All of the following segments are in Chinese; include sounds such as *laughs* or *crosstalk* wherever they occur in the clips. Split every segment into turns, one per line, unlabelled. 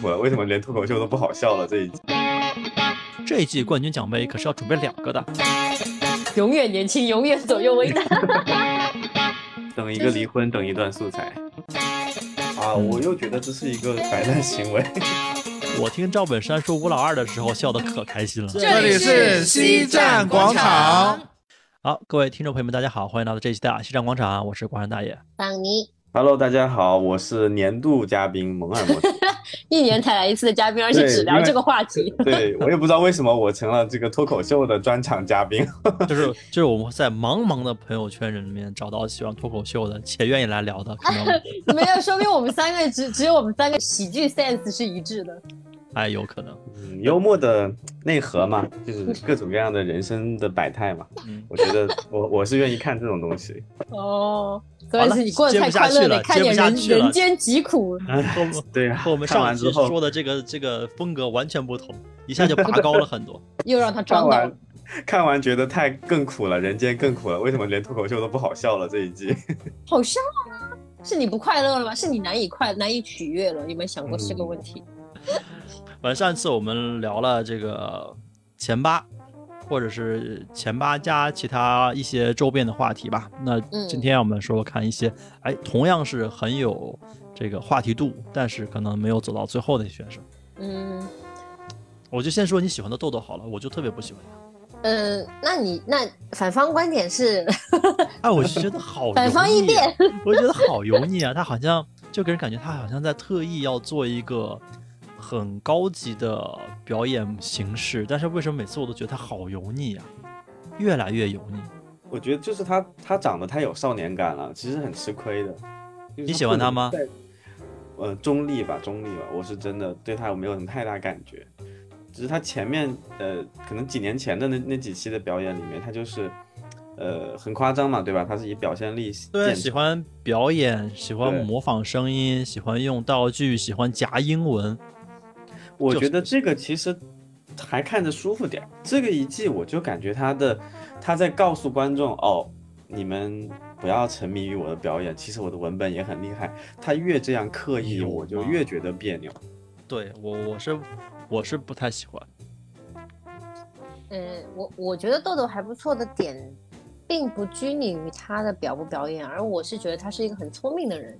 苦了，为什么连脱口秀都不好笑了？这一季，
这一季冠军奖杯可是要准备两个的。
永远年轻，永远左右为难。*laughs*
等一个离婚，等一段素材。啊，我又觉得这是一个摆烂行为。*laughs*
我听赵本山说吴老二的时候，笑得可开心了。
这里是西站广场。
好，各位听众朋友们，大家好，欢迎来到这一期的西站广场，我是广山大爷。
邦尼。
Hello，大家好，我是年度嘉宾蒙尔摩。
一年才来一次的嘉宾，而且只聊这个话题。
对我也不知道为什么我成了这个脱口秀的专场嘉宾。*laughs*
就是就是我们在茫茫的朋友圈人里面找到喜欢脱口秀的且愿意来聊的。*laughs*
没有，说明我们三个只只有我们三个喜剧 sense 是一致的。
哎，有可能，
嗯，幽默的内核嘛，就是各种各样的人生的百态嘛。嗯，我觉得我我是愿意看这种东西。*laughs*
哦，所以是你过得太快乐了，看点人人间疾苦。*laughs* *laughs*
对呀，
和我们上一期说的这个这个风格完全不同，一下就拔高了很多。
又让他装
到。看完觉得太更苦了，人间更苦了。为什么连脱口秀都不好笑了？这一季
好笑啊！是你不快乐了吗？是你难以快难以取悦了？有没有想过这个问题？
反正上次我们聊了这个前八，或者是前八加其他一些周边的话题吧。那今天我们说看一些，哎，同样是很有这个话题度，但是可能没有走到最后的选手。嗯，我就先说你喜欢的豆豆好了，我就特别不喜欢他。
嗯，那你那反方观点是？*laughs*
哎，我觉得好 *laughs*
反方一辩，*laughs*
我觉得好油腻啊！他好像就给人感觉他好像在特意要做一个。很高级的表演形式，但是为什么每次我都觉得他好油腻啊？越来越油腻。
我觉得就是他，他长得太有少年感了，其实很吃亏的。
你喜欢他吗？
呃，中立吧，中立吧。我是真的对他我没有什么太大感觉，只是他前面呃，可能几年前的那那几期的表演里面，他就是呃很夸张嘛，对吧？他是以表现力
对，喜欢表演，喜欢模仿声音，喜欢用道具，喜欢夹英文。
我觉得这个其实还看着舒服点。这个一季我就感觉他的他在告诉观众哦，你们不要沉迷于我的表演，其实我的文本也很厉害。他越这样刻意，我就越觉得别扭。
对我我是我是不太喜欢。
嗯，我我觉得豆豆还不错的点，并不拘泥于他的表不表演，而我是觉得他是一个很聪明的人。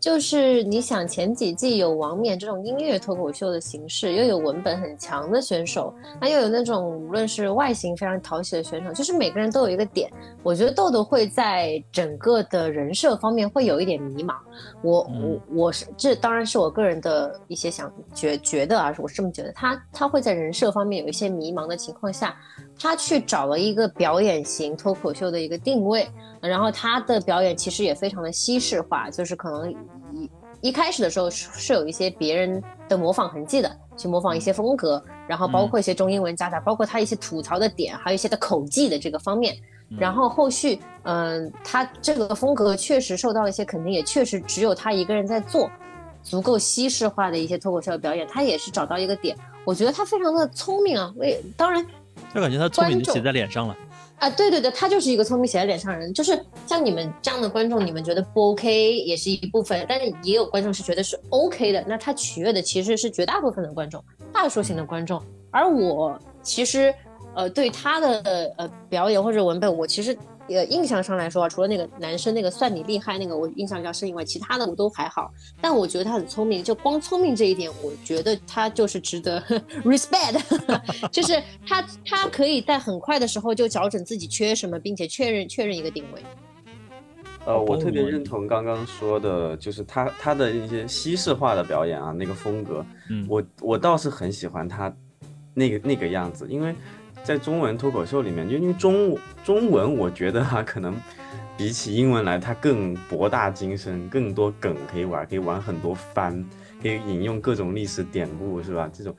就是你想前几季有王冕这种音乐脱口秀的形式，又有文本很强的选手，那又有那种无论是外形非常讨喜的选手，就是每个人都有一个点。我觉得豆豆会在整个的人设方面会有一点迷茫。我我我是这当然是我个人的一些想觉觉得啊，我是这么觉得。他他会在人设方面有一些迷茫的情况下，他去找了一个表演型脱口秀的一个定位。然后他的表演其实也非常的西式化，就是可能一一开始的时候是是有一些别人的模仿痕迹的，去模仿一些风格，然后包括一些中英文夹杂，包括他一些吐槽的点，还有一些的口技的这个方面。然后后续，嗯，他这个风格确实受到了一些肯定，也确实只有他一个人在做，足够西式化的一些脱口秀的表演，他也是找到一个点。我觉得他非常的聪明啊，为当然，
就感觉他聪明写在脸上了。
啊，对对对，他就是一个聪明写在脸上的人，就是像你们这样的观众，你们觉得不 OK 也是一部分，但是也有观众是觉得是 OK 的，那他取悦的其实是绝大部分的观众，大数型的观众，而我其实，呃，对他的呃表演或者文本，我其实。呃，印象上来说啊，除了那个男生那个算你厉害那个我印象比较深以外，其他的我都还好。但我觉得他很聪明，就光聪明这一点，我觉得他就是值得 *laughs* respect，*laughs* 就是他他可以在很快的时候就找准自己缺什么，并且确认确认一个定位。
呃，我特别认同刚刚说的，就是他他的一些西式化的表演啊，那个风格，嗯，我我倒是很喜欢他那个那个样子，因为。在中文脱口秀里面，就因为中中文，我觉得哈，可能比起英文来，它更博大精深，更多梗可以玩，可以玩很多番，可以引用各种历史典故，是吧？这种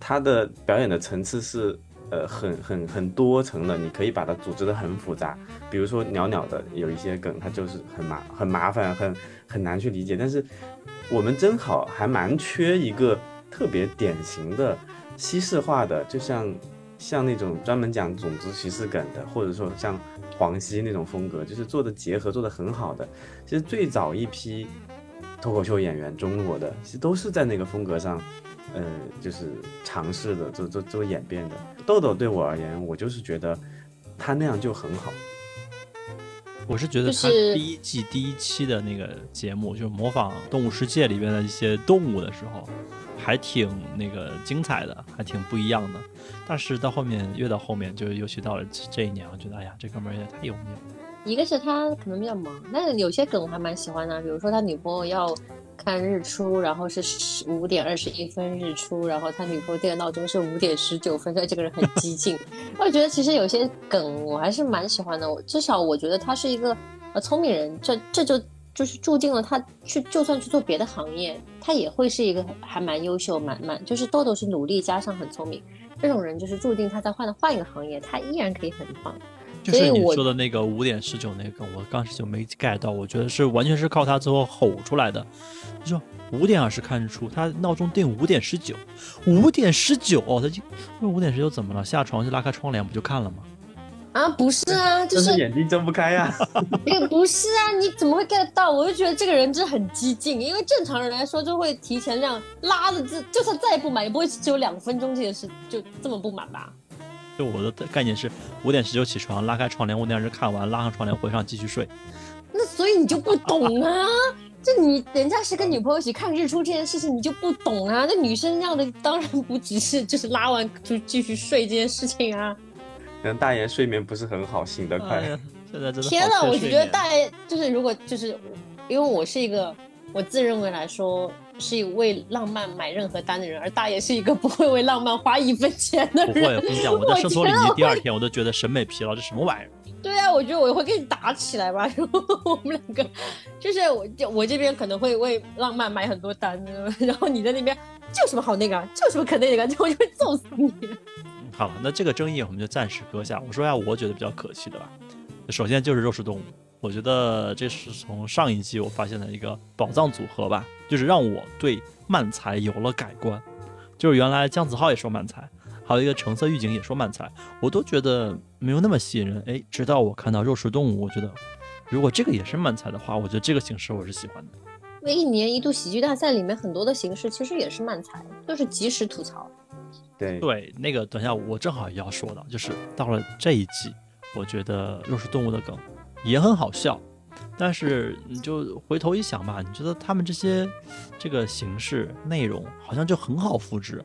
它的表演的层次是呃很很很多层的，你可以把它组织的很复杂。比如说袅袅的有一些梗，它就是很麻很麻烦，很很难去理解。但是我们正好还蛮缺一个特别典型的西式化的，就像。像那种专门讲种族歧视梗的，或者说像黄西那种风格，就是做的结合做的很好的。其实最早一批脱口秀演员，中国的其实都是在那个风格上，呃，就是尝试的，做做做演变的。豆豆对我而言，我就是觉得他那样就很好。
我是觉得他第一季第一期的那个节目，就是模仿《动物世界》里边的一些动物的时候，还挺那个精彩的，还挺不一样的。但是到后面越到后面，就尤其到了这一年，我觉得哎呀，这哥们儿也太油腻了。
一个是他可能比较忙，但有些梗我还蛮喜欢的，比如说他女朋友要看日出，然后是五点二十一分日出，然后他女朋友定的闹钟是五点十九分，所以这个人很激进。*laughs* 我觉得其实有些梗我还是蛮喜欢的，我至少我觉得他是一个呃聪明人，这这就就是注定了他去就算去做别的行业，他也会是一个还蛮优秀、蛮蛮就是豆豆是努力加上很聪明，这种人就是注定他在换换一个行业，他依然可以很棒。
就是你说的那个五点十九那个，我当时就没 get 到。我觉得是完全是靠他最后吼出来的。就说五点二十看日出，他闹钟定五点十九，五点十九，他就问五点十九怎么了？下床就拉开窗帘不就看了吗？
啊，不是啊，*laughs* 就是
眼睛睁不开呀。*laughs*
那个不是啊，你怎么会 get 到？我就觉得这个人真的很激进，因为正常人来说就会提前这样拉的，这就算再不满，也不会只有两分钟这件事就这么不满吧？
就我的概念是五点十九起床，拉开窗帘，五点二十看完，拉上窗帘回上继续睡。
那所以你就不懂啊？*laughs* 这你人家是跟女朋友一起看日出这件事情，你就不懂啊？那女生要的当然不只是就是拉完就继续睡这件事情啊。
可能大爷睡眠不是很好，醒得快。
现在真的
天呐，我觉得大爷就是如果就是因为我是一个我自认为来说。是为浪漫买任何单的人，而大爷是一个不会为浪漫花一分钱的人。
不会，我跟你讲，我在圣托里尼第二天，我都觉得审美疲劳，这什么玩意儿？
对啊，我觉得我会跟你打起来吧。然 *laughs* 后我们两个，就是我，我这边可能会为浪漫买很多单，然后你在那边就什么好那个，就什么可那个，我就会揍死你。
好，那这个争议我们就暂时搁下。我说一下我觉得比较可惜的吧。首先就是肉食动物。我觉得这是从上一季我发现的一个宝藏组合吧，就是让我对漫才有了改观。就是原来姜子浩也说漫才，还有一个橙色预警也说漫才，我都觉得没有那么吸引人。哎，直到我看到肉食动物，我觉得如果这个也是漫才的话，我觉得这个形式我是喜欢的。
因为一年一度喜剧大赛里面很多的形式其实也是漫才，就是及时吐槽。
对
对，那个等一下我正好也要说的，就是到了这一季，我觉得肉食动物的梗。也很好笑，但是你就回头一想吧，你觉得他们这些这个形式内容好像就很好复制，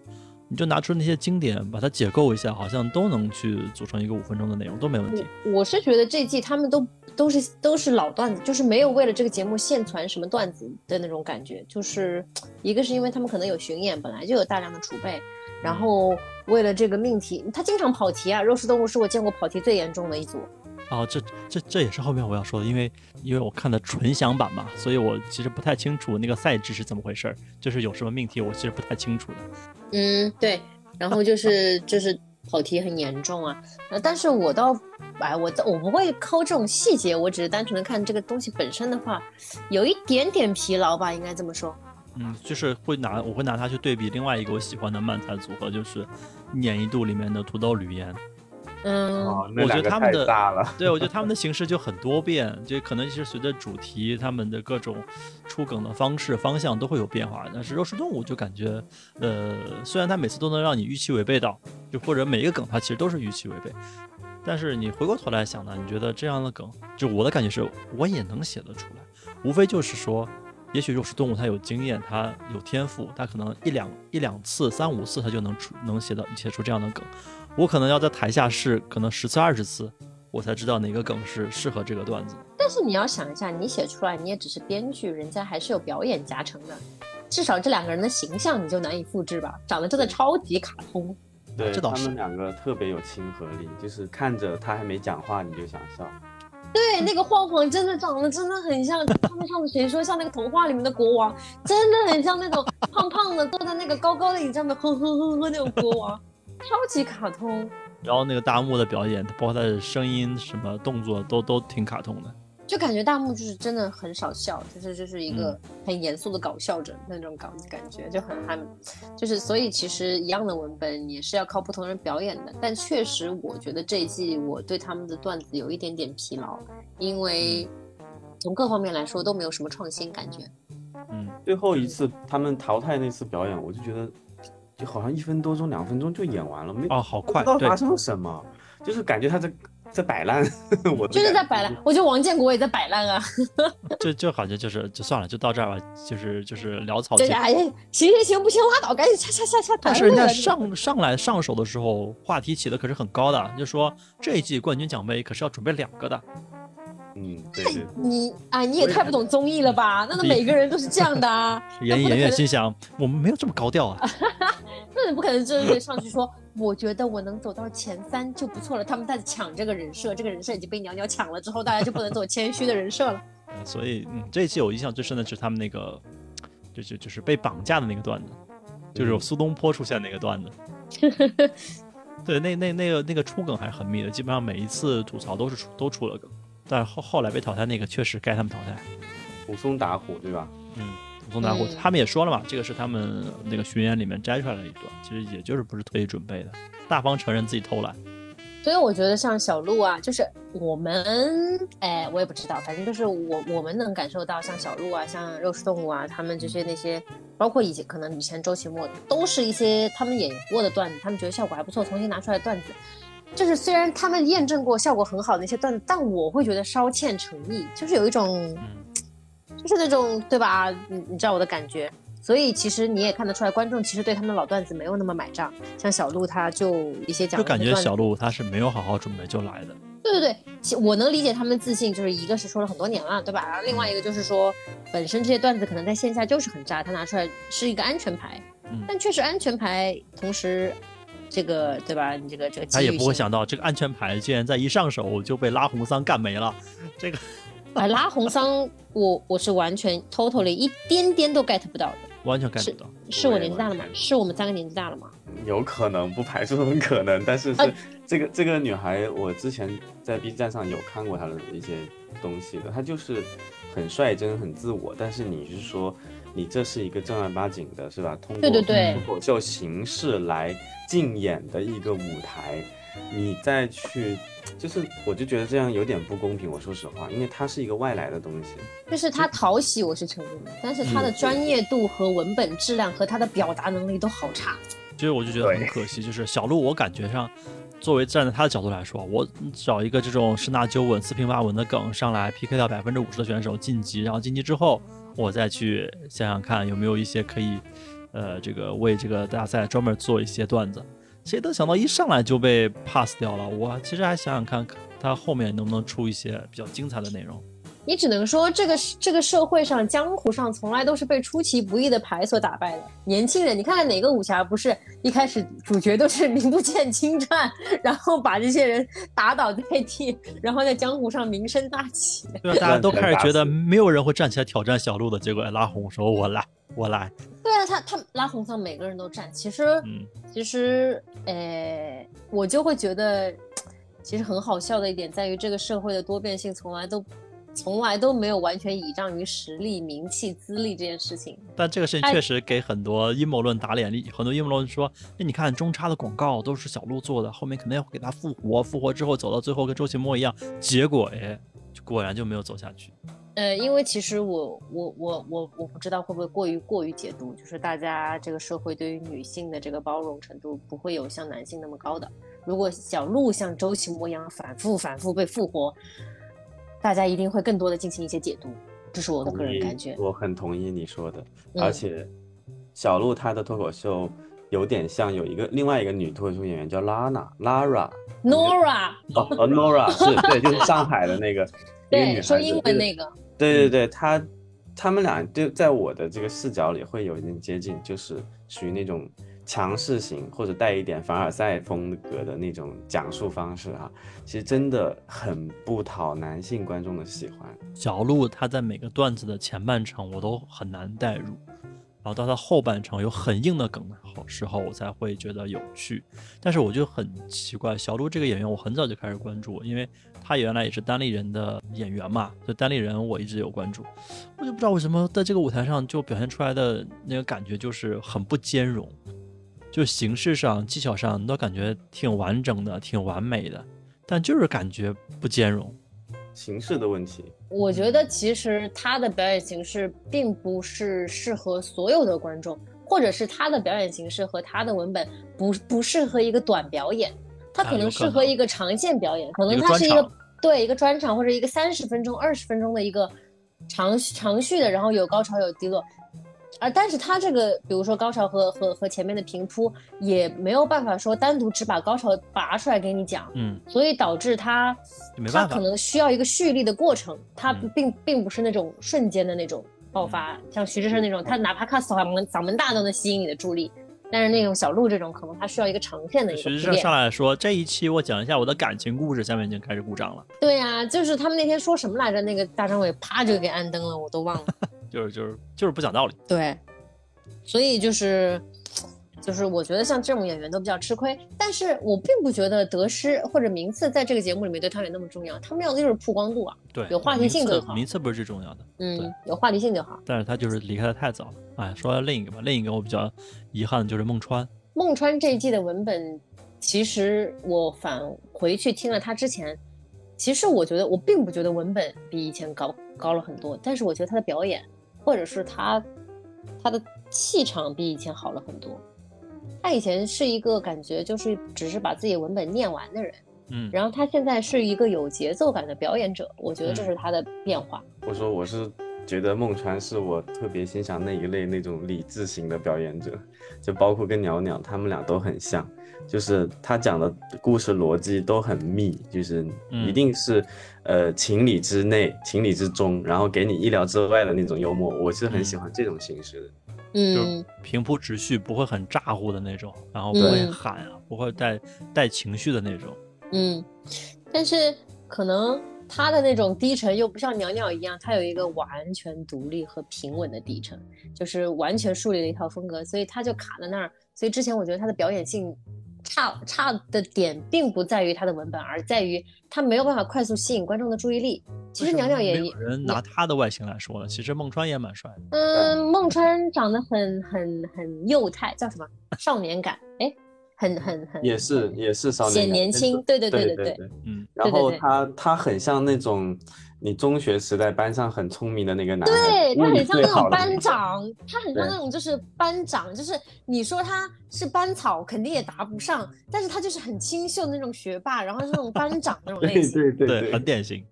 你就拿出那些经典，把它解构一下，好像都能去组成一个五分钟的内容，都没问题。
我是觉得这季他们都都是都是老段子，就是没有为了这个节目现传什么段子的那种感觉，就是一个是因为他们可能有巡演，本来就有大量的储备，然后为了这个命题，他经常跑题啊。肉食动物是我见过跑题最严重的一组。
哦，这这这也是后面我要说的，因为因为我看的纯享版嘛，所以我其实不太清楚那个赛制是怎么回事儿，就是有什么命题我其实不太清楚的。
嗯，对，然后就是就是跑题很严重啊，呃，但是我倒，哎，我我不会抠这种细节，我只是单纯的看这个东西本身的话，有一点点疲劳吧，应该这么说。
嗯，就是会拿我会拿它去对比另外一个我喜欢的漫才组合，就是一年一度里面的土豆吕岩。
嗯，
我觉得他们的对，我觉得他们的 *laughs* 形式就很多变，就可能是随着主题，他们的各种出梗的方式方向都会有变化。但是肉食动物就感觉，呃，虽然它每次都能让你预期违背到，就或者每一个梗它其实都是预期违背，但是你回过头来想呢，你觉得这样的梗，就我的感觉是，我也能写得出来。无非就是说，也许肉食动物它有经验，它有天赋，它可能一两一两次、三五次它就能出能写到写出这样的梗。我可能要在台下试，可能十次二十次，我才知道哪个梗是适合这个段子。
但是你要想一下，你写出来，你也只是编剧，人家还是有表演加成的。至少这两个人的形象你就难以复制吧？长得真的超级卡通。
对，他们两个特别有亲和力，就是看着他还没讲话你就想笑。
对，那个晃晃真的长得真的很像他们上次谁说像那个童话里面的国王，真的很像那种胖胖的坐在那个高高的椅子上面呵呵呵呵那种国王。超级卡通，
然后那个大木的表演，包括他的声音、什么动作，都都挺卡通的。
就感觉大木就是真的很少笑，就是就是一个很严肃的搞笑者那种感感觉，就很很，就是所以其实一样的文本也是要靠不同人表演的。但确实，我觉得这一季我对他们的段子有一点点疲劳，因为从各方面来说都没有什么创新感觉。
嗯，
最后一次他们淘汰那次表演，我就觉得就好像一分多钟、两分钟就演完了，没
哦，好快，
不知道发生了什么，就是感觉他在。在摆烂，*laughs* 我
就是在摆烂。我觉得王建国也在摆烂啊。*laughs*
就就好像就是就算了，就到这儿吧，就是就是潦草。对
呀，行行行，不行拉倒，赶紧下下下下。
但是人家上上来上手的时候，话题起的可是很高的，就说这一季冠军奖杯可是要准备两个的。
嗯，对对。
你啊，你也太不懂综艺了吧？那那 *laughs* 每个人都是这样的啊。*laughs*
演演员心想，我们没有这么高调啊。*laughs*
那你不可能就是上去说。我觉得我能走到前三就不错了。他们在抢这个人设，这个人设已经被鸟鸟抢了之后，大家就不能走谦虚的人设了。
所以，嗯，这一期我印象最深的是他们那个，就就就是被绑架的那个段子，就是苏东坡出现那个段子。对，那那那个那个出梗还是很密的，基本上每一次吐槽都是出都出了梗。但后后来被淘汰那个确实该他们淘汰，
武松打虎，对吧？
嗯。武松打虎，他们也说了嘛，这个是他们那个巡演里面摘出来的一段，其实也就是不是特意准备的，大方承认自己偷懒。
所以我觉得像小鹿啊，就是我们，哎，我也不知道，反正就是我我们能感受到，像小鹿啊，像肉食动物啊，他们这些那些，包括以前可能以前周奇墨，都是一些他们演过的段子，他们觉得效果还不错，重新拿出来段子，就是虽然他们验证过效果很好的那些段子，但我会觉得稍欠诚意，就是有一种。*tsk* 就是那种对吧？你你知道我的感觉，所以其实你也看得出来，观众其实对他们老段子没有那么买账。像小鹿，他就一些讲，
就感觉小鹿他是没有好好准备就来的。
对对对，我能理解他们自信，就是一个是说了很多年了，对吧？然后另外一个就是说，本身这些段子可能在线下就是很渣，他拿出来是一个安全牌。嗯。但确实安全牌，同时这个对吧？你这个这个
他也不会想到这个安全牌竟然在一上手就被拉红桑干没了，这个。*laughs*
哎，拉红桑，我我是完全 *laughs* totally 一点点都 get 不到的，
完全 get 不到。
是我年纪大了吗？是我们三个年纪大了吗？
有可能，不排除这种可能。但是是这个这个女孩，我之前在 B 站上有看过她的一些东西的，她就是很率真、很自我。但是你是说，你这是一个正儿八经的，是吧？通过脱口秀形式来竞演的一个舞台，你再去。就是，我就觉得这样有点不公平。我说实话，因为它是一个外来的东西。
就是他讨喜，我是承认的，但是他的专业度和文本质量和他的表达能力都好差。
其实我就觉得很可惜，就是小鹿，我感觉上，作为站在他的角度来说，我找一个这种十拿九稳、四平八稳的梗上来 PK 掉百分之五十的选手晋级，然后晋级之后，我再去想想看有没有一些可以，呃，这个为这个大赛专门做一些段子。谁能想到一上来就被 pass 掉了？我其实还想想看，他后面能不能出一些比较精彩的内容。
你只能说，这个这个社会上江湖上从来都是被出其不意的牌所打败的。年轻人，你看看哪个武侠不是一开始主角都是名不见经传，然后把这些人打倒在地，然后在江湖上名声大起。
对，大家都开始觉得没有人会站起来挑战小鹿的，结果拉红说：“我来。”我来，
对啊，他他拉红桑，每个人都站。其实，嗯，其实，呃，我就会觉得，其实很好笑的一点在于，这个社会的多变性从来都，从来都没有完全倚仗于实力、名气、资历这件事情。
但这个事情确实给很多阴谋论打脸。很多阴谋论说，那你看中差的广告都是小鹿做的，后面肯定要给他复活，复活之后走到最后跟周奇墨一样，结果哎，果然就没有走下去。
呃，因为其实我我我我我不知道会不会过于过于解读，就是大家这个社会对于女性的这个包容程度不会有像男性那么高的。如果小鹿像周奇墨一样反复反复被复活，大家一定会更多的进行一些解读，这是我的个人感觉。
我很同意你说的，而且小鹿她的脱口秀有点像有一个另外一个女脱口秀演员叫拉娜 Lara，Nora 哦哦 Nora *laughs* 是对，就是上海的那个
对说英文那个。
对对对，她他们俩就在我的这个视角里会有一点接近，就是属于那种强势型或者带一点凡尔赛风格的那种讲述方式啊，其实真的很不讨男性观众的喜欢。
小鹿他在每个段子的前半程我都很难代入。然后到他后半程有很硬的梗的时候，我才会觉得有趣。但是我就很奇怪，小鹿这个演员我很早就开始关注，因为他原来也是单立人的演员嘛，所以单立人我一直有关注。我就不知道为什么在这个舞台上就表现出来的那个感觉就是很不兼容，就形式上、技巧上都感觉挺完整的、挺完美的，但就是感觉不兼容。
形式的问题。
我觉得其实他的表演形式并不是适合所有的观众，或者是他的表演形式和他的文本不不适合一个短表演，他可能适合一个长线表演，可能他是一个对一个专场或者一个三十分钟、二十分钟的一个长长续的，然后有高潮有低落。而但是他这个，比如说高潮和和和前面的平铺，也没有办法说单独只把高潮拔出来给你讲，
嗯，
所以导致他他可能需要一个蓄力的过程，他并并不是那种瞬间的那种爆发，像徐志胜那种，他哪怕看嗓门嗓门大都能吸引你的注意力，但是那种小鹿这种，可能他需要一个长线的一个。
徐志胜上来说，这一期我讲一下我的感情故事，下面已经开始鼓掌了。
对呀，就是他们那天说什么来着？那个大张伟啪就给按灯了，我都忘了。
就是就是就是不讲道理，
对，所以就是，就是我觉得像这种演员都比较吃亏，但是我并不觉得得失或者名次在这个节目里面对他有那么重要，他们要的就是曝光度啊，
对，
有话题性就好，
名次不是最重要的，
嗯，有话题性就好。
但是他就是离开的太早了，哎，说另一个吧，另一个我比较遗憾的就是孟川，
孟川这一季的文本，其实我返回去听了他之前，其实我觉得我并不觉得文本比以前高高了很多，但是我觉得他的表演。或者是他，他的气场比以前好了很多。他以前是一个感觉就是只是把自己文本念完的人，
嗯，
然后他现在是一个有节奏感的表演者，我觉得这是他的变化。
我说我是觉得孟川是我特别欣赏那一类那种理智型的表演者，就包括跟鸟鸟他们俩都很像。就是他讲的故事逻辑都很密，就是一定是，呃，情理之内，情理之中，然后给你意料之外的那种幽默，我是很喜欢这种形式的。
嗯，就
平铺直叙，不会很咋呼的那种，然后不会喊啊，不会带带情绪的那种。
嗯，但是可能他的那种低沉又不像袅袅一样，他有一个完全独立和平稳的低沉，就是完全树立了一套风格，所以他就卡在那儿。所以之前我觉得他的表演性。差差的点并不在于他的文本，而在于他没有办法快速吸引观众的注意力。其实鸟鸟也
有人拿他的外形来说了，其实孟川也蛮帅的。
嗯，孟川长得很很很幼态，叫什么少年感？哎，很很很
也是也是少年
显年轻。对对
对
对对，
嗯。
然后他他很像那种。你中学时代班上很聪明的那个男，
对他很像那种班长，他很像那种就是班长，就是你说他是班草，肯定也答不上，但是他就是很清秀的那种学霸，然后是那种班长那种类型，
对对对，
很典型。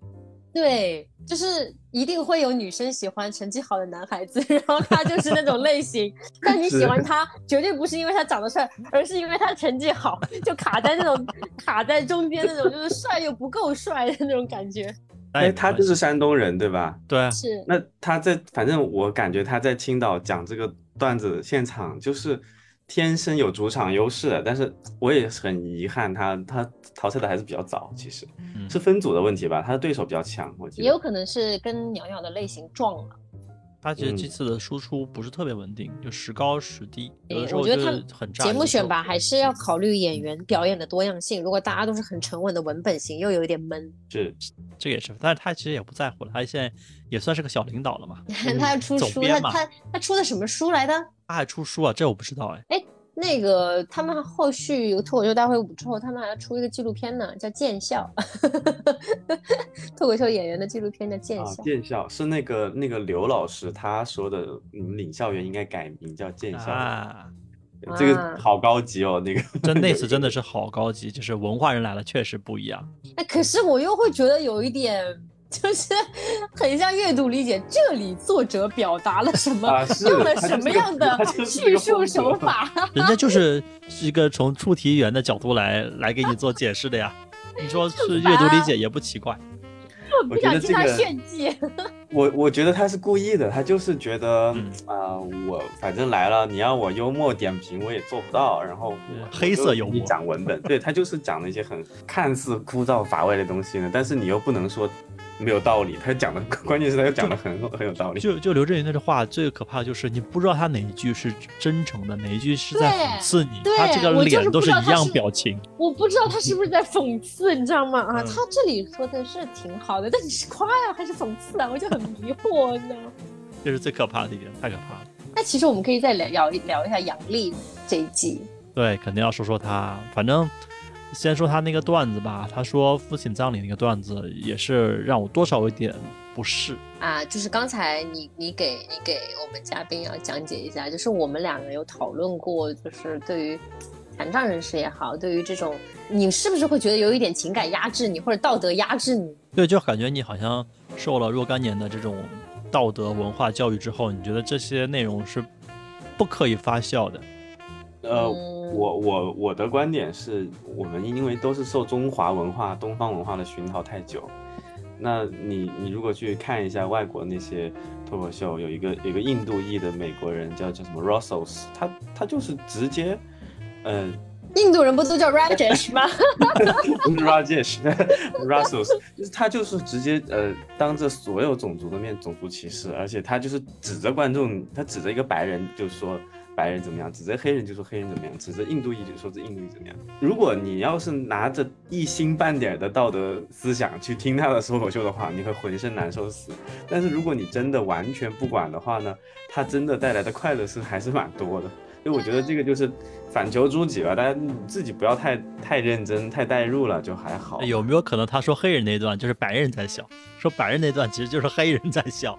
对，就是一定会有女生喜欢成绩好的男孩子，*laughs* 然后他就是那种类型。但你喜欢他，绝对不是因为他长得帅，而是因为他成绩好，就卡在那种卡在中间那种，就是帅又不够帅的那种感觉。
哎，他就是山东人，对吧？
对啊。
是。
那他在，反正我感觉他在青岛讲这个段子现场，就是天生有主场优势的。但是我也很遗憾，他他淘汰的还是比较早，其实是分组的问题吧。他的对手比较强，我觉得。
也有可能是跟鸟鸟的类型撞了。
他其实这次的输出不是特别稳定，就时高时低。
我觉得他
很
节目选拔还是要考虑演员表演的多样性。如果大家都是很沉稳的文本型，又有一点闷。
这，
这个也是。但是他其实也不在乎了，他现在也算是个小领导了嘛。*laughs*
他要出书，他他他出的什么书来的？
他还出书啊？这我不知道
哎。哎。那个他们后续有脱口秀大会五之后，他们还要出一个纪录片呢，叫《见笑》，*laughs* 脱口秀演员的纪录片叫《见笑》。
见笑是那个那个刘老师他说的，你们领校园应该改名叫见笑
啊，
这个好高级哦，那个 *laughs*
真那次真的是好高级，就是文化人来了，确实不一样。
哎，可是我又会觉得有一点。就是很像阅读理解，这里作者表达了什么，用了什么样的叙述手法？*laughs*
人家就是一个从出题员的角度来来给你做解释的呀。*laughs* 你说是阅读理解也不奇怪。*laughs*
我不想听他炫技。
我我觉得他是故意的，他就是觉得啊，我反正来了，你要我幽默点评我也做不到，然后
黑色幽默
讲文本，对他就是讲了一些很看似枯燥乏味的东西呢，但是你又不能说。没有道理，他讲的 *laughs* 关键是他又讲的很很有道理。
就就刘震云那句话，最可怕的就是你不知道他哪一句是真诚的，哪一句是在讽刺你。他这个脸都是一样表情。
我不知道他是不是在讽刺，你知道吗？啊，他这里说的是挺好的，但你是夸呀还是讽刺啊？我就很迷惑你知道吗。
这是最可怕的一点，太可怕了。
那其实我们可以再聊聊聊一下杨笠这一季。
对，肯定要说说他，反正。先说他那个段子吧，他说父亲葬礼那个段子也是让我多少有点不适
啊。就是刚才你你给你给我们嘉宾要讲解一下，就是我们两个有讨论过，就是对于残障人士也好，对于这种你是不是会觉得有一点情感压制你，或者道德压制你？
对，就感觉你好像受了若干年的这种道德文化教育之后，你觉得这些内容是不可以发酵的。
呃，我我我的观点是我们因为都是受中华文化、东方文化的熏陶太久，那你你如果去看一下外国那些脱口秀，有一个有一个印度裔的美国人叫叫什么 Russells，他他就是直接，呃，
印度人不都叫 Rajesh 吗？
不是 Rajesh，Russells，*laughs* *laughs* 他就是直接呃当着所有种族的面种族歧视，而且他就是指着观众，他指着一个白人就说。白人怎么样？指责黑人就说黑人怎么样？指责印度裔就说这印度怎么样？如果你要是拿着一星半点的道德思想去听他的脱口秀的话，你会浑身难受死。但是如果你真的完全不管的话呢，他真的带来的快乐是还是蛮多的。所以我觉得这个就是反求诸己吧，大家自己不要太太认真、太代入了，就还好。
有没有可能他说黑人那段就是白人在笑，说白人那段其实就是黑人在笑？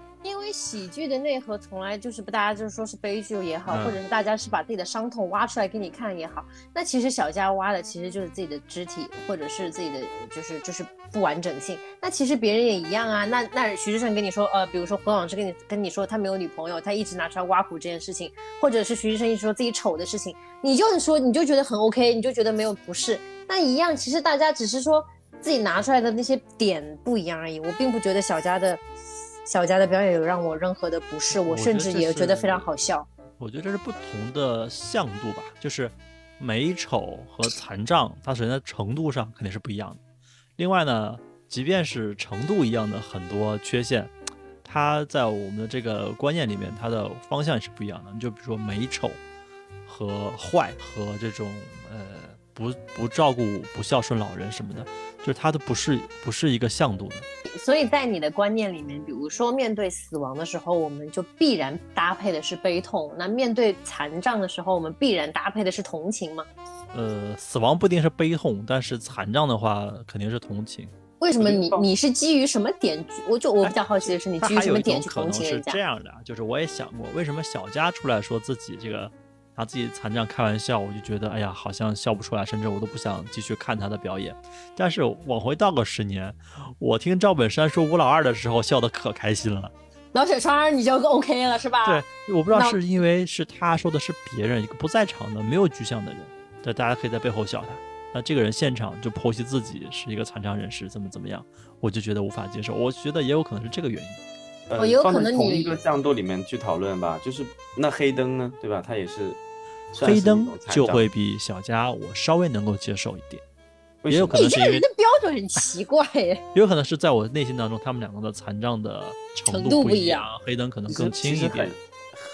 喜剧的内核从来就是不，大家就是说是悲剧也好，或者是大家是把自己的伤痛挖出来给你看也好，那其实小佳挖的其实就是自己的肢体，或者是自己的就是就是不完整性。那其实别人也一样啊。那那徐志胜跟你说，呃，比如说何老师跟你跟你说他没有女朋友，他一直拿出来挖苦这件事情，或者是徐志胜一直说自己丑的事情，你就说你就觉得很 OK，你就觉得没有不是，那一样。其实大家只是说自己拿出来的那些点不一样而已。我并不觉得小佳的。小佳的表演有让我任何的不适，我甚至也觉得非常好笑。
我觉得这是不同的向度吧，就是美丑和残障，它首先在程度上肯定是不一样的。另外呢，即便是程度一样的很多缺陷，它在我们的这个观念里面，它的方向也是不一样的。你就比如说美丑和坏和这种呃不不照顾不孝顺老人什么的。就是他都不是不是一个向度的，
所以在你的观念里面，比如说面对死亡的时候，我们就必然搭配的是悲痛；那面对残障的时候，我们必然搭配的是同情吗？
呃，死亡不一定是悲痛，但是残障的话肯定是同情。
为什么你你是基于什么点？我就我比较好奇的是，你基于什么点去同情
人家？是这样的，就是我也想过，为什么小佳出来说自己这个。拿自己残障开玩笑，我就觉得，哎呀，好像笑不出来，甚至我都不想继续看他的表演。但是往回倒个十年，我听赵本山说吴老二的时候，笑得可开心了。
老铁川，你就 OK 了，是吧？
对，我不知道是因为是他说的是别人一个不在场的没有具象的人，但大家可以在背后笑他。那这个人现场就剖析自己是一个残障人士，怎么怎么样，我就觉得无法接受。我觉得也有可能是这个原因。
呃，放在同一个向度里面去讨论吧，就是那黑灯呢，对吧？他也是。
黑灯就会比小佳我稍微能够接受一点，也有可能是因为
人的标准很奇怪，*laughs* 也
有可能是在我内心当中，他们两个的残障的程度不一样，黑灯可能更轻一点。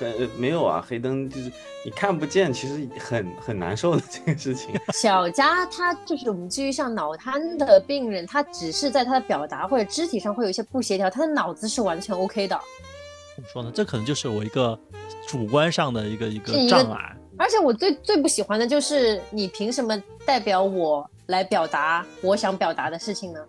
很没有啊，黑灯就是你看不见，其实很很难受的这个事情。*laughs*
小佳他就是我们基于像脑瘫的病人，他只是在他的表达或者肢体上会有一些不协调，他的脑子是完全 OK 的。
怎么说呢？这可能就是我一个主观上的一个一个障碍。
而且我最最不喜欢的就是你凭什么代表我来表达我想表达的事情呢？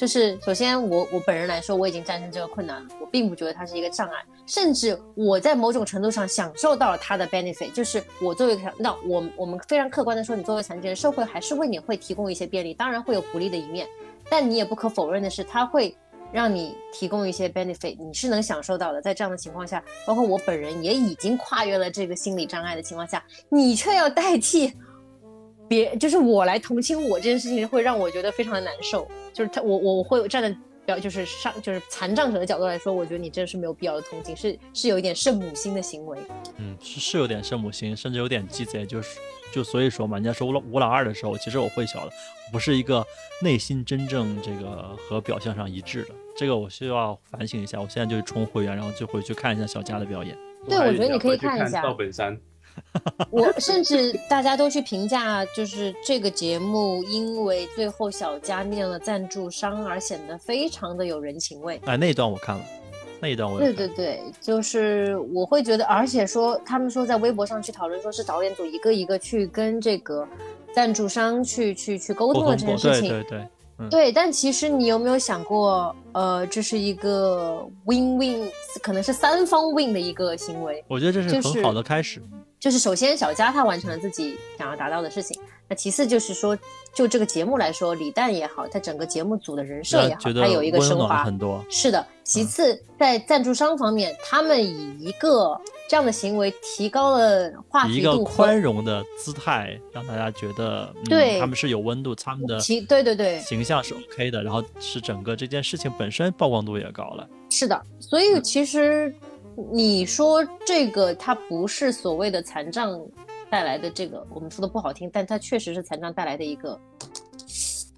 就是首先我我本人来说，我已经战胜这个困难了，我并不觉得它是一个障碍，甚至我在某种程度上享受到了它的 benefit。就是我作为那我我们非常客观的说，你作为残疾人，社会还是为你会提供一些便利，当然会有不利的一面，但你也不可否认的是，它会。让你提供一些 benefit，你是能享受到的。在这样的情况下，包括我本人也已经跨越了这个心理障碍的情况下，你却要代替别，就是我来同情我这件事情，会让我觉得非常的难受。就是他，我我我会站在表，就是上，就是残障者的角度来说，我觉得你真的是没有必要的同情，是是有一点圣母心的行为。
嗯，是是有点圣母心，甚至有点鸡贼，就是。就所以说嘛，人家说吴老吴老二的时候，其实我会笑的，不是一个内心真正这个和表象上一致的，这个我需要反省一下。我现在就充会员，然后就回去看一下小佳的表演。
对，我觉得你可以看一下
赵本山。*laughs*
我甚至大家都去评价，就是这个节目，因为最后小佳念了赞助商而显得非常的有人情味。
哎，那一段我看了。那一段我
对对对，就是我会觉得，而且说他们说在微博上去讨论，说是导演组一个一个去跟这个赞助商去去去沟通的这件事情。
对对对。
对，但其实你有没有想过，呃，这是一个 win win，可能是三方 win 的一个行为。
我觉得这是很好的开始。
就是首先小佳他完成了自己想要达到的事情，那其次就是说，就这个节目来说，李诞也好，他整个节目组的人设也好，他有一个升华
很多。
是的，其次在赞助商方面，他们以一个。这样的行为提高了话题度，
一个宽容的姿态，让大家觉得对他们是有温度，他们的
对对对
形象是 OK 的，然后是整个这件事情本身曝光度也高了。
是的，所以其实你说这个它不是所谓的残障带来的这个，我们说的不好听，但它确实是残障带来的一个。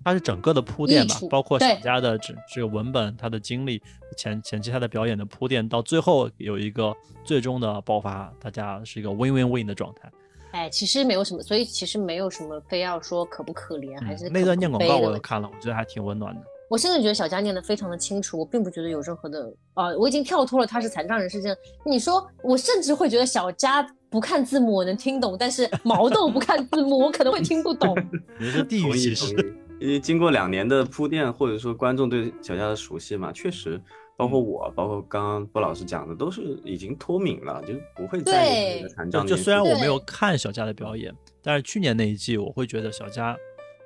它是整个的铺垫吧，包括小佳的这这个文本，他的经历，前前期他的表演的铺垫，到最后有一个最终的爆发，大家是一个 win win win 的状态。
哎，其实没有什么，所以其实没有什么非要说可不可怜，还是
那段念广告我都看了，我觉得还挺温暖的。
我甚至觉得小佳念的非常的清楚，我并不觉得有任何的啊，我已经跳脱了他是残障人士这样。你说我甚至会觉得小佳不看字幕我能听懂，但是毛豆不看字幕我可能会听不懂。*laughs*
你是地域歧视。
因为经过两年的铺垫，或者说观众对小佳的熟悉嘛，确实，包括我，包括刚刚波老师讲的，都是已经脱敏了，就是不会在意残障。
就虽然我没有看小佳的表演，但是去年那一季，我会觉得小佳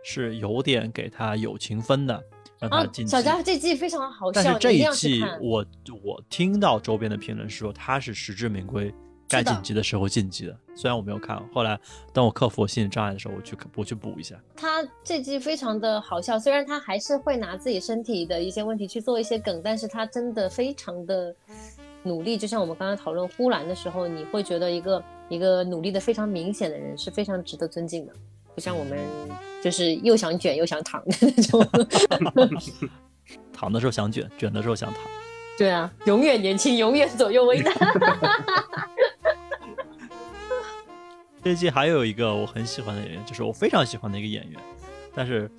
是有点给他友情分的，让他进。
小佳这季非常好笑，
但是这一季我我听到周边的评论是说他是实至名归。该晋级的时候晋级的，虽然我没有看，后来当我克服我心理障碍的时候，我去我去补一下。
他这季非常的好笑，虽然他还是会拿自己身体的一些问题去做一些梗，但是他真的非常的努力。就像我们刚刚讨论呼兰的时候，你会觉得一个一个努力的非常明显的人是非常值得尊敬的，不像我们就是又想卷又想躺的那种。
躺的时候想卷，卷的时候想躺。*laughs*
对啊，永远年轻，永远左右为难。*laughs*
这季还有一个我很喜欢的演员，就是我非常喜欢的一个演员，但是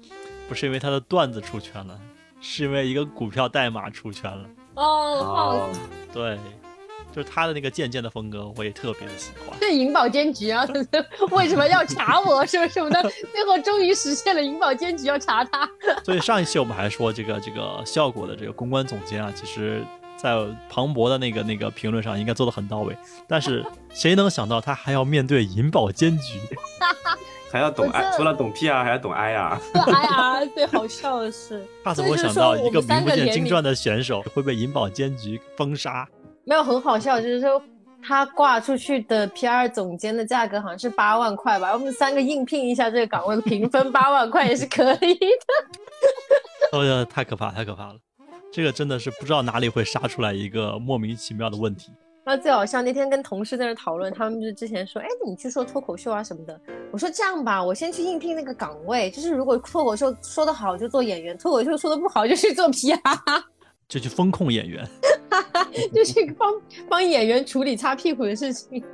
不是因为他的段子出圈了，是因为一个股票代码出圈了。
哦，
对，就是他的那个渐渐的风格，我也特别的喜欢。
对银保监局啊，*laughs* 为什么要查我？什么什么的，最后终于实现了银保监局要查他。*laughs*
所以上一期我们还说这个这个效果的这个公关总监啊，其实。在庞博的那个那个评论上应该做的很到位，但是谁能想到他还要面对银保监局，*laughs*
还要懂 I，除了懂 PR 还要懂 IR。
IR 最好笑的是，
他怎么想到一个名不见经传的选手会被银保监局封杀？
没有很好笑，就是说他挂出去的 PR 总监的价格好像是八万块吧，我们三个应聘一下这个岗位，评分八万块也是可以的。
哎呀，太可怕，太可怕了。这个真的是不知道哪里会杀出来一个莫名其妙的问题。
那最好笑，那天跟同事在那讨论，他们就之前说，哎，你去说脱口秀啊什么的。我说这样吧，我先去应聘那个岗位，就是如果脱口秀说得好就做演员，脱口秀说的不好就去做 PR，
就去风控演员，*laughs* *laughs*
就是帮帮演员处理擦屁股的事情。*laughs*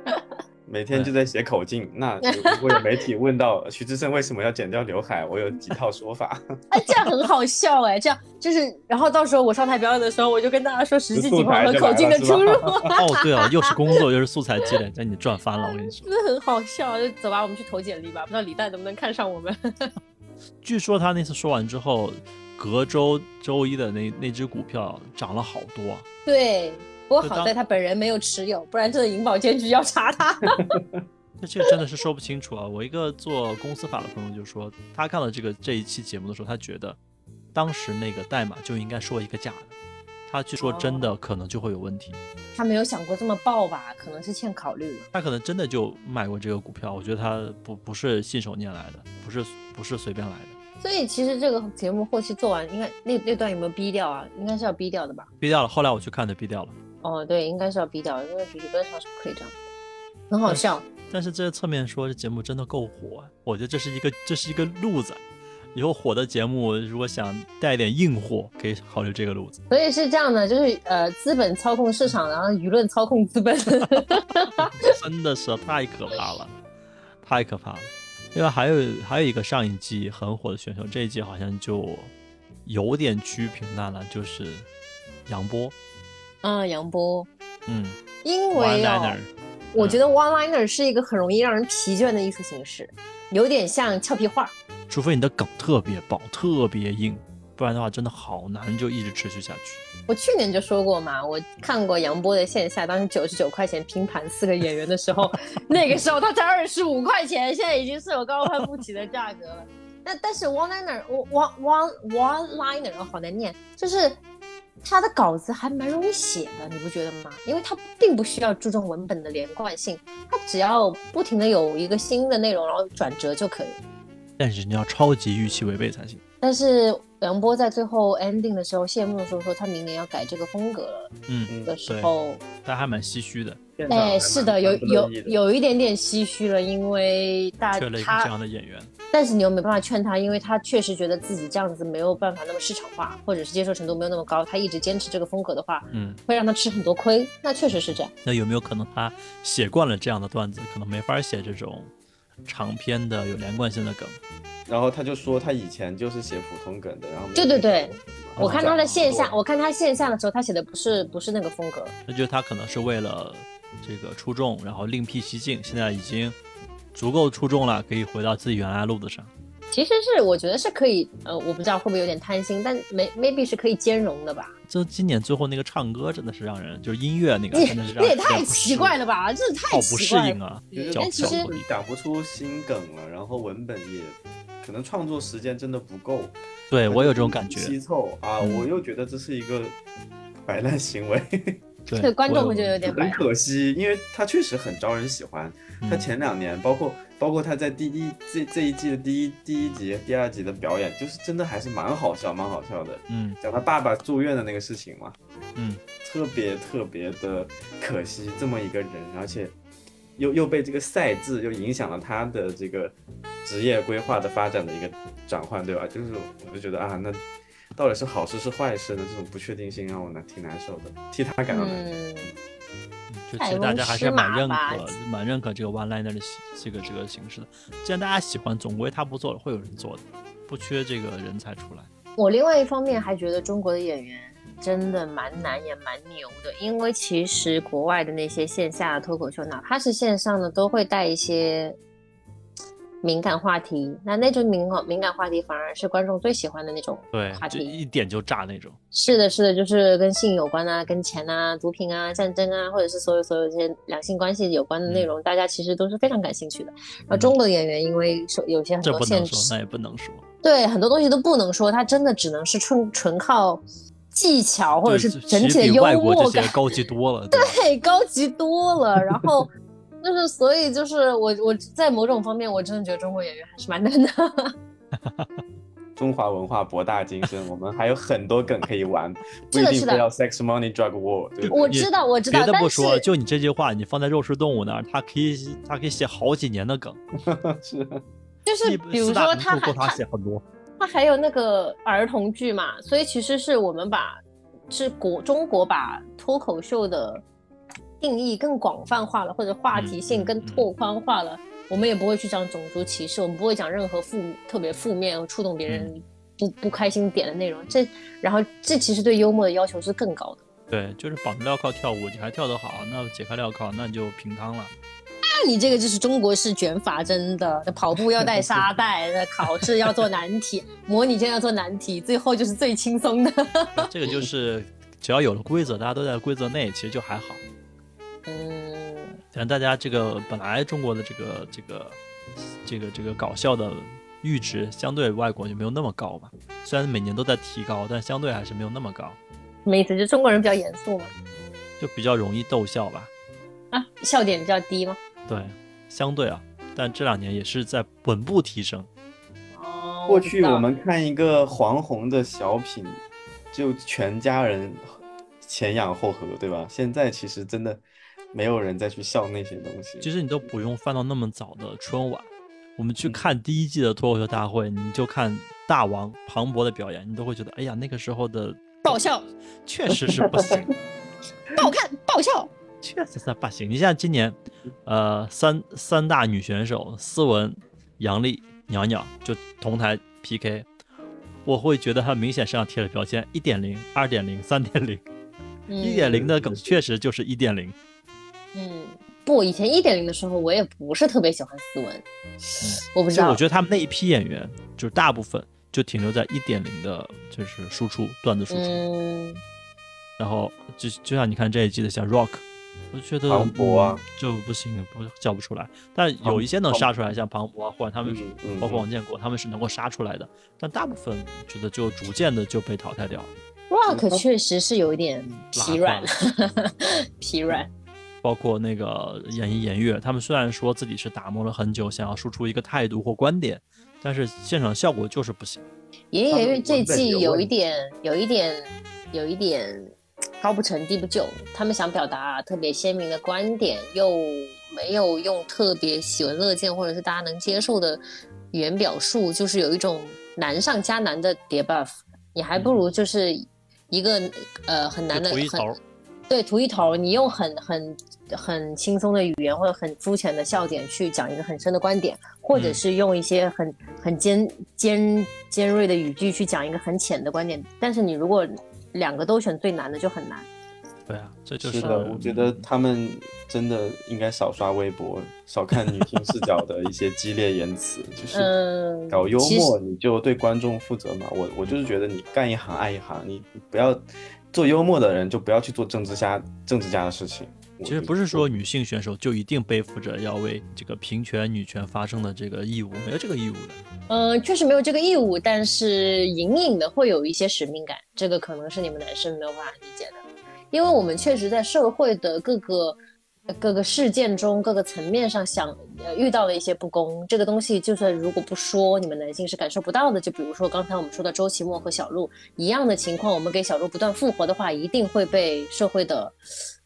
每天就在写口径。那如果有媒体问到徐志胜为什么要剪掉刘海，我有几套说法。
哎，这样很好笑哎，这样就是，然后到时候我上台表演的时候，我就跟大家说实际情况和口径的出入。哦，
对啊，又是工作又是素材积累，那你赚翻了，我跟你说。
真的很好笑，就走吧，我们去投简历吧，不知道李诞能不能看上我们。
据说他那次说完之后，隔周周一的那那只股票涨了好多。
对。不过好在他本人没有持有，不然这个银保监局要查他。
那 *laughs* 这个真的是说不清楚啊！我一个做公司法的朋友就说，他看了这个这一期节目的时候，他觉得当时那个代码就应该说一个假的，他去说真的可能就会有问题。
他没有想过这么爆吧？可能是欠考虑了。
他可能真的就买过这个股票，我觉得他不不是信手拈来的，不是不是随便来的。
所以其实这个节目后期做完，应该那那段有没有逼掉啊？应该是要逼掉的吧？
逼掉了。后来我去看的，逼掉了。
哦，对，应该是要逼掉，因为理论上是不可以这样，很好笑。
但是这侧面说，这节目真的够火，我觉得这是一个这是一个路子。以后火的节目，如果想带点硬货，可以考虑这个路子。
所以是这样的，就是呃，资本操控市场，然后舆论操控资本，*laughs*
真的是太可怕了，太可怕了。另外还有还有一个上一季很火的选手，这一季好像就有点趋于平淡了，就是杨波。
啊，杨波，
嗯，
因为哦，我觉得 one liner 是一个很容易让人疲倦的艺术形式。有点像俏皮话。
除非你的梗特别爆、特别硬，不然的话真的好难就一直持续下去。
我去年就说过嘛，我看过杨波的线下，当时九十九块钱拼盘四个演员的时候，*laughs* 那个时候他才二十五块钱，现在已经是我高攀不起的价格了。那但是 one liner，one one one liner 好难念，就是他的稿子还蛮容易写的，你不觉得吗？因为他并不需要注重文本的连贯性，他只要不停的有一个新的内容，然后转折就可以。
但是你要超级预期违背才行。
但是杨波在最后 ending 的时候谢幕的时候说他明年要改这个风格了，嗯的时候，
他还蛮唏嘘的。
哎，是的，有有有一点点唏嘘了，因为大
缺了一个这样的演员。
但是你又没办法劝他，因为他确实觉得自己这样子没有办法那么市场化，或者是接受程度没有那么高。他一直坚持这个风格的话，嗯，会让他吃很多亏。那确实是这样。
那有没有可能他写惯了这样的段子，可能没法写这种长篇的有连贯性的梗？
然后他就说他以前就是写普通梗的，然后
对对对，我看他的线下，我看他线下的时候，他写的不是不是那个风格。
那就是他可能是为了这个出众，然后另辟蹊径，现在已经足够出众了，可以回到自己原来路子上。
其实是我觉得是可以，呃，我不知道会不会有点贪心，但没 maybe 是可以兼容的吧。
就今年最后那个唱歌真的是让人，就是音乐那个真的是
那也太奇怪了吧，真是太
不适应啊。
但其实你打不出新梗了，然后文本也。可能创作时间真的不够，
对我有这种感觉。
稀凑啊，我又觉得这是一个摆烂行为，
对
观众会觉得有点
很可惜，因为他确实很招人喜欢。他前两年，包括包括他在第一这这一季的第一第一集、第二集的表演，就是真的还是蛮好笑，蛮好笑的。嗯，讲他爸爸住院的那个事情嘛，嗯，特别特别的可惜，这么一个人，而且。又又被这个赛制又影响了他的这个职业规划的发展的一个转换，对吧？就是我就觉得啊，那到底是好事是坏事呢？这种不确定性让我呢挺难受的，替他感到难受。
就其实大家还是蛮认可、蛮认可这个 one liner 的这个这个形式的。既然大家喜欢，总归他不做了，会有人做的，不缺这个人才出来。
我另外一方面还觉得中国的演员。真的蛮难也蛮牛的，因为其实国外的那些线下的脱口秀，哪怕是线上的，都会带一些敏感话题。那那种敏感敏感话题，反而是观众最喜欢的那种对话题，
一点就炸那种。
是的，是的，就是跟性有关啊，跟钱啊、毒品啊、战争啊，或者是所有所有这些两性关系有关的内容，大家其实都是非常感兴趣的。然后中国的演员，因为受有些很多限制，
那也不能说，
对，很多东西都不能说，他真的只能是纯纯靠。技巧或者是整体的幽默感
高级多了，*laughs*
对，高级多了。然后就是，所以就是我我在某种方面，我真的觉得中国演员还是蛮难的。*laughs*
中华文化博大精深，我们还有很多梗可以玩，*laughs* 不一定非要 sex money drug war。
我知道，我知道。
别的不说，就你这句话，你放在肉食动物那儿，它可以它可以写好几年的梗。*laughs*
是，
就是比如说他
他写很多。
他还有那个儿童剧嘛，所以其实是我们把是国中国把脱口秀的定义更广泛化了，或者话题性更拓宽化了。我们也不会去讲种族歧视，我们不会讲任何负特别负面、触动别人不不开心点的内容。这然后这其实对幽默的要求是更高的。
对，就是绑着镣铐跳舞，你还跳得好，那解开镣铐那就平汤了。
那你这个就是中国式卷法，真的。跑步要带沙袋，那考试要做难题，*laughs* 模拟卷要做难题，最后就是最轻松的。
这个就是只要有了规则，大家都在规则内，其实就还好。
嗯，
反正大家这个本来中国的这个这个这个这个搞笑的阈值，相对外国就没有那么高吧。虽然每年都在提高，但相对还是没有那么高。
什么意思？就中国人比较严肃嘛？
就比较容易逗笑吧。
啊，笑点比较低吗？
对，相对啊，但这两年也是在稳步提升。
哦，
过去我们看一个黄宏的小品，就全家人前仰后合，对吧？现在其实真的没有人再去笑那些东西。
其实你都不用翻到那么早的春晚，我们去看第一季的脱口秀大会，你就看大王庞博的表演，你都会觉得，哎呀，那个时候的
爆笑
确实是不行，*laughs*
不好看，爆笑。
确实是不行。你像今年，呃，三三大女选手思文、杨丽、袅袅就同台 PK，我会觉得她明显身上贴了标签，一点零、二点零、三点零，一点零的梗确实就是一点零。
嗯，不，以前一点零的时候，我也不是特别喜欢斯文，我不知道。
我觉得他们那一批演员，就是大部分就停留在一点零的，就是输出段子输出。嗯。然后就就像你看这一季的像 Rock，我觉得
庞博啊
就不行，不叫不出来。但有一些能杀出来，像庞博啊，或者他们包括王建国，他们是能够杀出来的。但大部分觉得就逐渐的就被淘汰掉了。
Rock 确实是有一点疲软，疲软。
包括那个演艺演乐，他们虽然说自己是打磨了很久，想要输出一个态度或观点，但是现场效果就是不行。
演艺颜悦这季有一点，有一点，有一点高不成低不就。他们想表达特别鲜明的观点，又没有用特别喜闻乐见或者是大家能接受的语言表述，就是有一种难上加难的叠 buff。你还不如就是一个呃很难的很。对，图一头，你用很很很轻松的语言或者很肤浅的笑点去讲一个很深的观点，或者是用一些很很尖尖尖锐的语句去讲一个很浅的观点。但是你如果两个都选最难的，就很难。
对啊，这就是
的。我觉得他们真的应该少刷微博，少看女性视角的一些激烈言辞，就是搞幽默，你就对观众负责嘛。我我就是觉得你干一行爱一行，你不要。做幽默的人就不要去做政治家、政治家的事情。
其实不是说女性选手就一定背负着要为这个平权、女权发声的这个义务，没有这个义务的。
嗯，确实没有这个义务，但是隐隐的会有一些使命感，这个可能是你们男生没有办法理解的，因为我们确实在社会的各个。各个事件中，各个层面上想呃遇到了一些不公，这个东西就算如果不说，你们男性是感受不到的。就比如说刚才我们说的周奇墨和小鹿一样的情况，我们给小鹿不断复活的话，一定会被社会的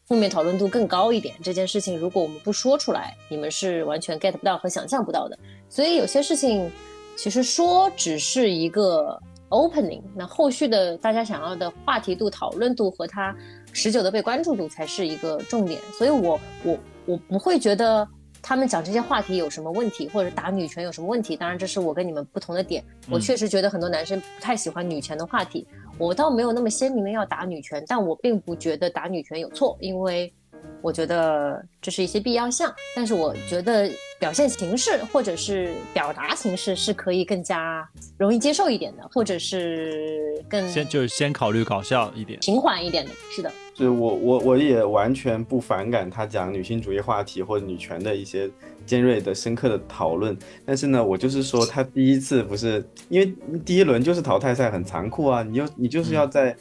负面讨论度更高一点。这件事情如果我们不说出来，你们是完全 get 不到和想象不到的。所以有些事情其实说只是一个 opening，那后续的大家想要的话题度、讨论度和它。持久的被关注度才是一个重点，所以我我我不会觉得他们讲这些话题有什么问题，或者打女权有什么问题。当然，这是我跟你们不同的点。我确实觉得很多男生不太喜欢女权的话题，我倒没有那么鲜明的要打女权，但我并不觉得打女权有错，因为。我觉得这是一些必要项，但是我觉得表现形式或者是表达形式是可以更加容易接受一点的，或者是更
先就是先考虑搞笑一点、
平缓一点的。是的，
就我我我也完全不反感他讲女性主义话题或者女权的一些尖锐的、深刻的讨论，但是呢，我就是说他第一次不是因为第一轮就是淘汰赛很残酷啊，你又你就是要在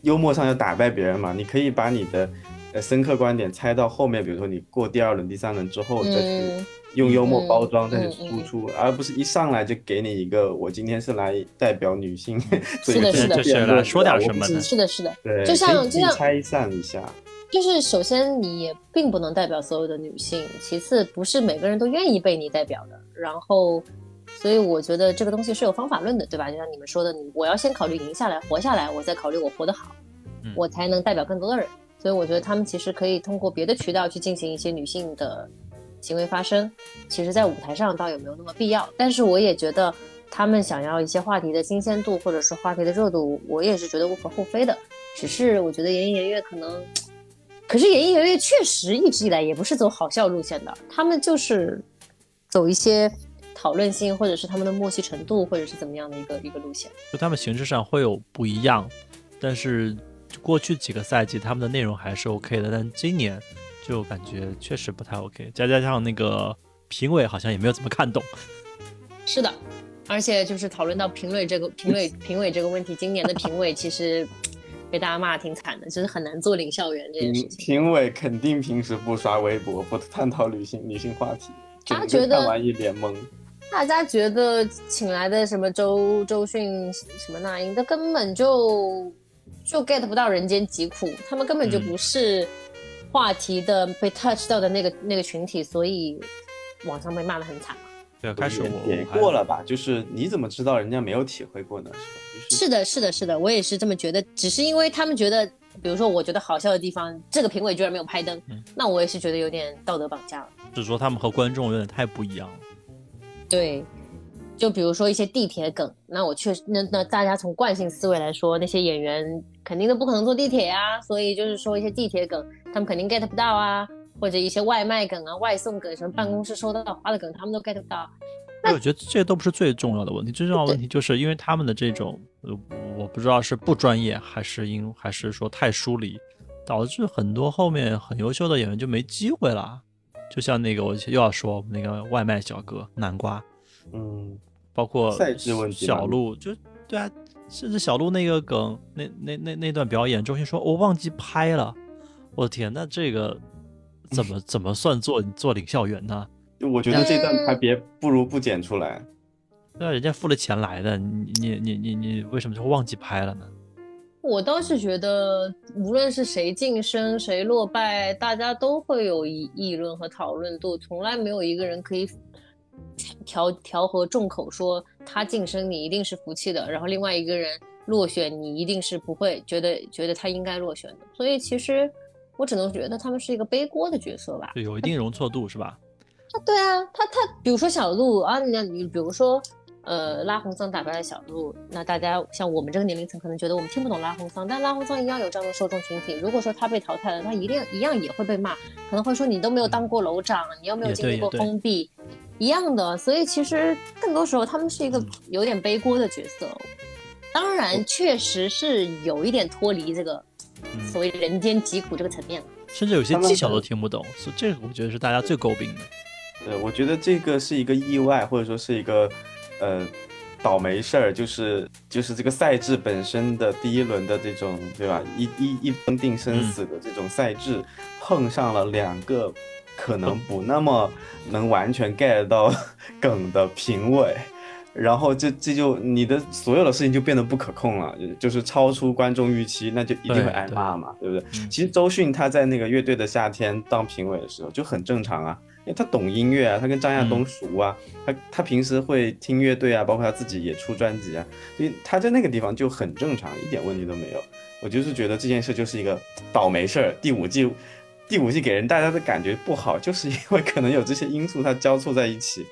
幽默上要打败别人嘛，你可以把你的。呃，深刻观点猜到后面，比如说你过第二轮、第三轮之后再去用幽默包装再去输出，而不是一上来就给你一个我今天是来代表女性，*laughs*
是的，是的，
是的，说点什么
的，是的，是的，
对，
就像就像
拆散一下，
就是首先你也并不能代表所有的女性，其次不是每个人都愿意被你代表的，然后，所以我觉得这个东西是有方法论的，对吧？就像你们说的，我要先考虑赢下来、活下来，我再考虑我活得好，我才能代表更多的人。所以我觉得他们其实可以通过别的渠道去进行一些女性的行为发声，其实，在舞台上倒也没有那么必要。但是我也觉得他们想要一些话题的新鲜度，或者是话题的热度，我也是觉得无可厚非的。只是我觉得演艺颜悦可能，可是演艺颜悦确实一直以来也不是走好笑路线的，他们就是走一些讨论性，或者是他们的默契程度，或者是怎么样的一个一个路线。
就他们形式上会有不一样，但是。过去几个赛季他们的内容还是 OK 的，但今年就感觉确实不太 OK，再加上那个评委好像也没有怎么看懂。
是的，而且就是讨论到评委这个 *laughs* 评委评委这个问题，今年的评委其实被大家骂的挺惨的，就是很难做领校园这件事情。
评委肯定平时不刷微博，不探讨女性女性话题，
他觉得
看完一脸懵。
大家觉得请来的什么周周迅什么那英，他根本就。就 get 不到人间疾苦，他们根本就不是话题的被 touch 到的那个那个群体，所以网上被骂的很惨嘛。
对，开始我
也过了吧？就是你怎么知道人家没有体会过呢？是
吧？是的，是的，是的，我也是这么觉得。只是因为他们觉得，比如说我觉得好笑的地方，这个评委居然没有拍灯，那我也是觉得有点道德绑架了。
只是说他们和观众有点太不一样了。
对。就比如说一些地铁梗，那我确实，那那大家从惯性思维来说，那些演员肯定都不可能坐地铁啊，所以就是说一些地铁梗，他们肯定 get 不到啊，或者一些外卖梗啊、外送梗，什么办公室收到花的梗，他们都 get 不到。那
我觉得这些都不是最重要的问题，最重要的问题就是因为他们的这种，呃，我不知道是不专业，还是因还是说太疏离，导致很多后面很优秀的演员就没机会了。就像那个，我又要说那个外卖小哥南瓜，
嗯，
包括
赛制问题，
小鹿就对啊，甚至小鹿那个梗，那那那那段表演，周迅说我忘记拍了，我的天，那这个。怎么 *laughs* 怎么算做做领校员呢？
我觉得这段还别不如不剪出来。
那人家付了钱来的，你你你你你为什么就忘记拍了呢？
我倒是觉得，无论是谁晋升谁落败，大家都会有议议论和讨论度，从来没有一个人可以调调和众口说他晋升你一定是服气的，然后另外一个人落选你一定是不会觉得觉得他应该落选的。所以其实。我只能觉得他们是一个背锅的角色吧，
对有一定容错度是吧？
啊，对啊，他他比如说小鹿啊，你你比如说，呃，拉红桑打败了小鹿，那大家像我们这个年龄层可能觉得我们听不懂拉红桑，但拉红桑一样有这样的受众群体。如果说他被淘汰了，他一定一样也会被骂，可能会说你都没有当过楼长，你又没有经历过封闭，一样的。所以其实更多时候他们是一个有点背锅的角色。当然，确实是有一点脱离这个。所谓人间疾苦这个层面
甚至有些技巧都听不懂，所以这个我觉得是大家最诟病的。
对，我觉得这个是一个意外，或者说是一个呃倒霉事儿，就是就是这个赛制本身的第一轮的这种对吧，一一一分定生死的这种赛制，碰上了两个可能不那么能完全 get 到 *laughs* 梗的评委。然后这这就你的所有的事情就变得不可控了，就是超出观众预期，那就一定会挨骂嘛，对不对？其实周迅他在那个乐队的夏天当评委的时候就很正常啊，因为他懂音乐啊，他跟张亚东熟啊，他他平时会听乐队啊，包括他自己也出专辑啊，所以他在那个地方就很正常，一点问题都没有。我就是觉得这件事就是一个倒霉事儿，第五季第五季给人大家的感觉不好，就是因为可能有这些因素它交错在一起。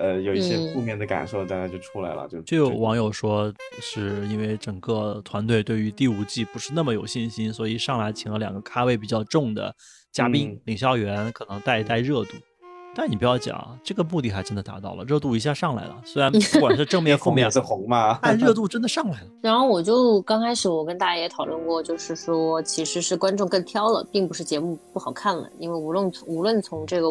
呃，有一些负面的感受，大家就出来了。就
就有网友说，是因为整个团队对于第五季不是那么有信心，所以上来请了两个咖位比较重的嘉宾领笑员，可能带一带热度。但你不要讲，这个目的还真的达到了，热度一下上来了。*laughs* 虽然不管是正面负 *laughs* 面
是红嘛，
但热度真的上来了。
然后我就刚开始我跟大家也讨论过，就是说其实是观众更挑了，并不是节目不好看了，因为无论无论从这个。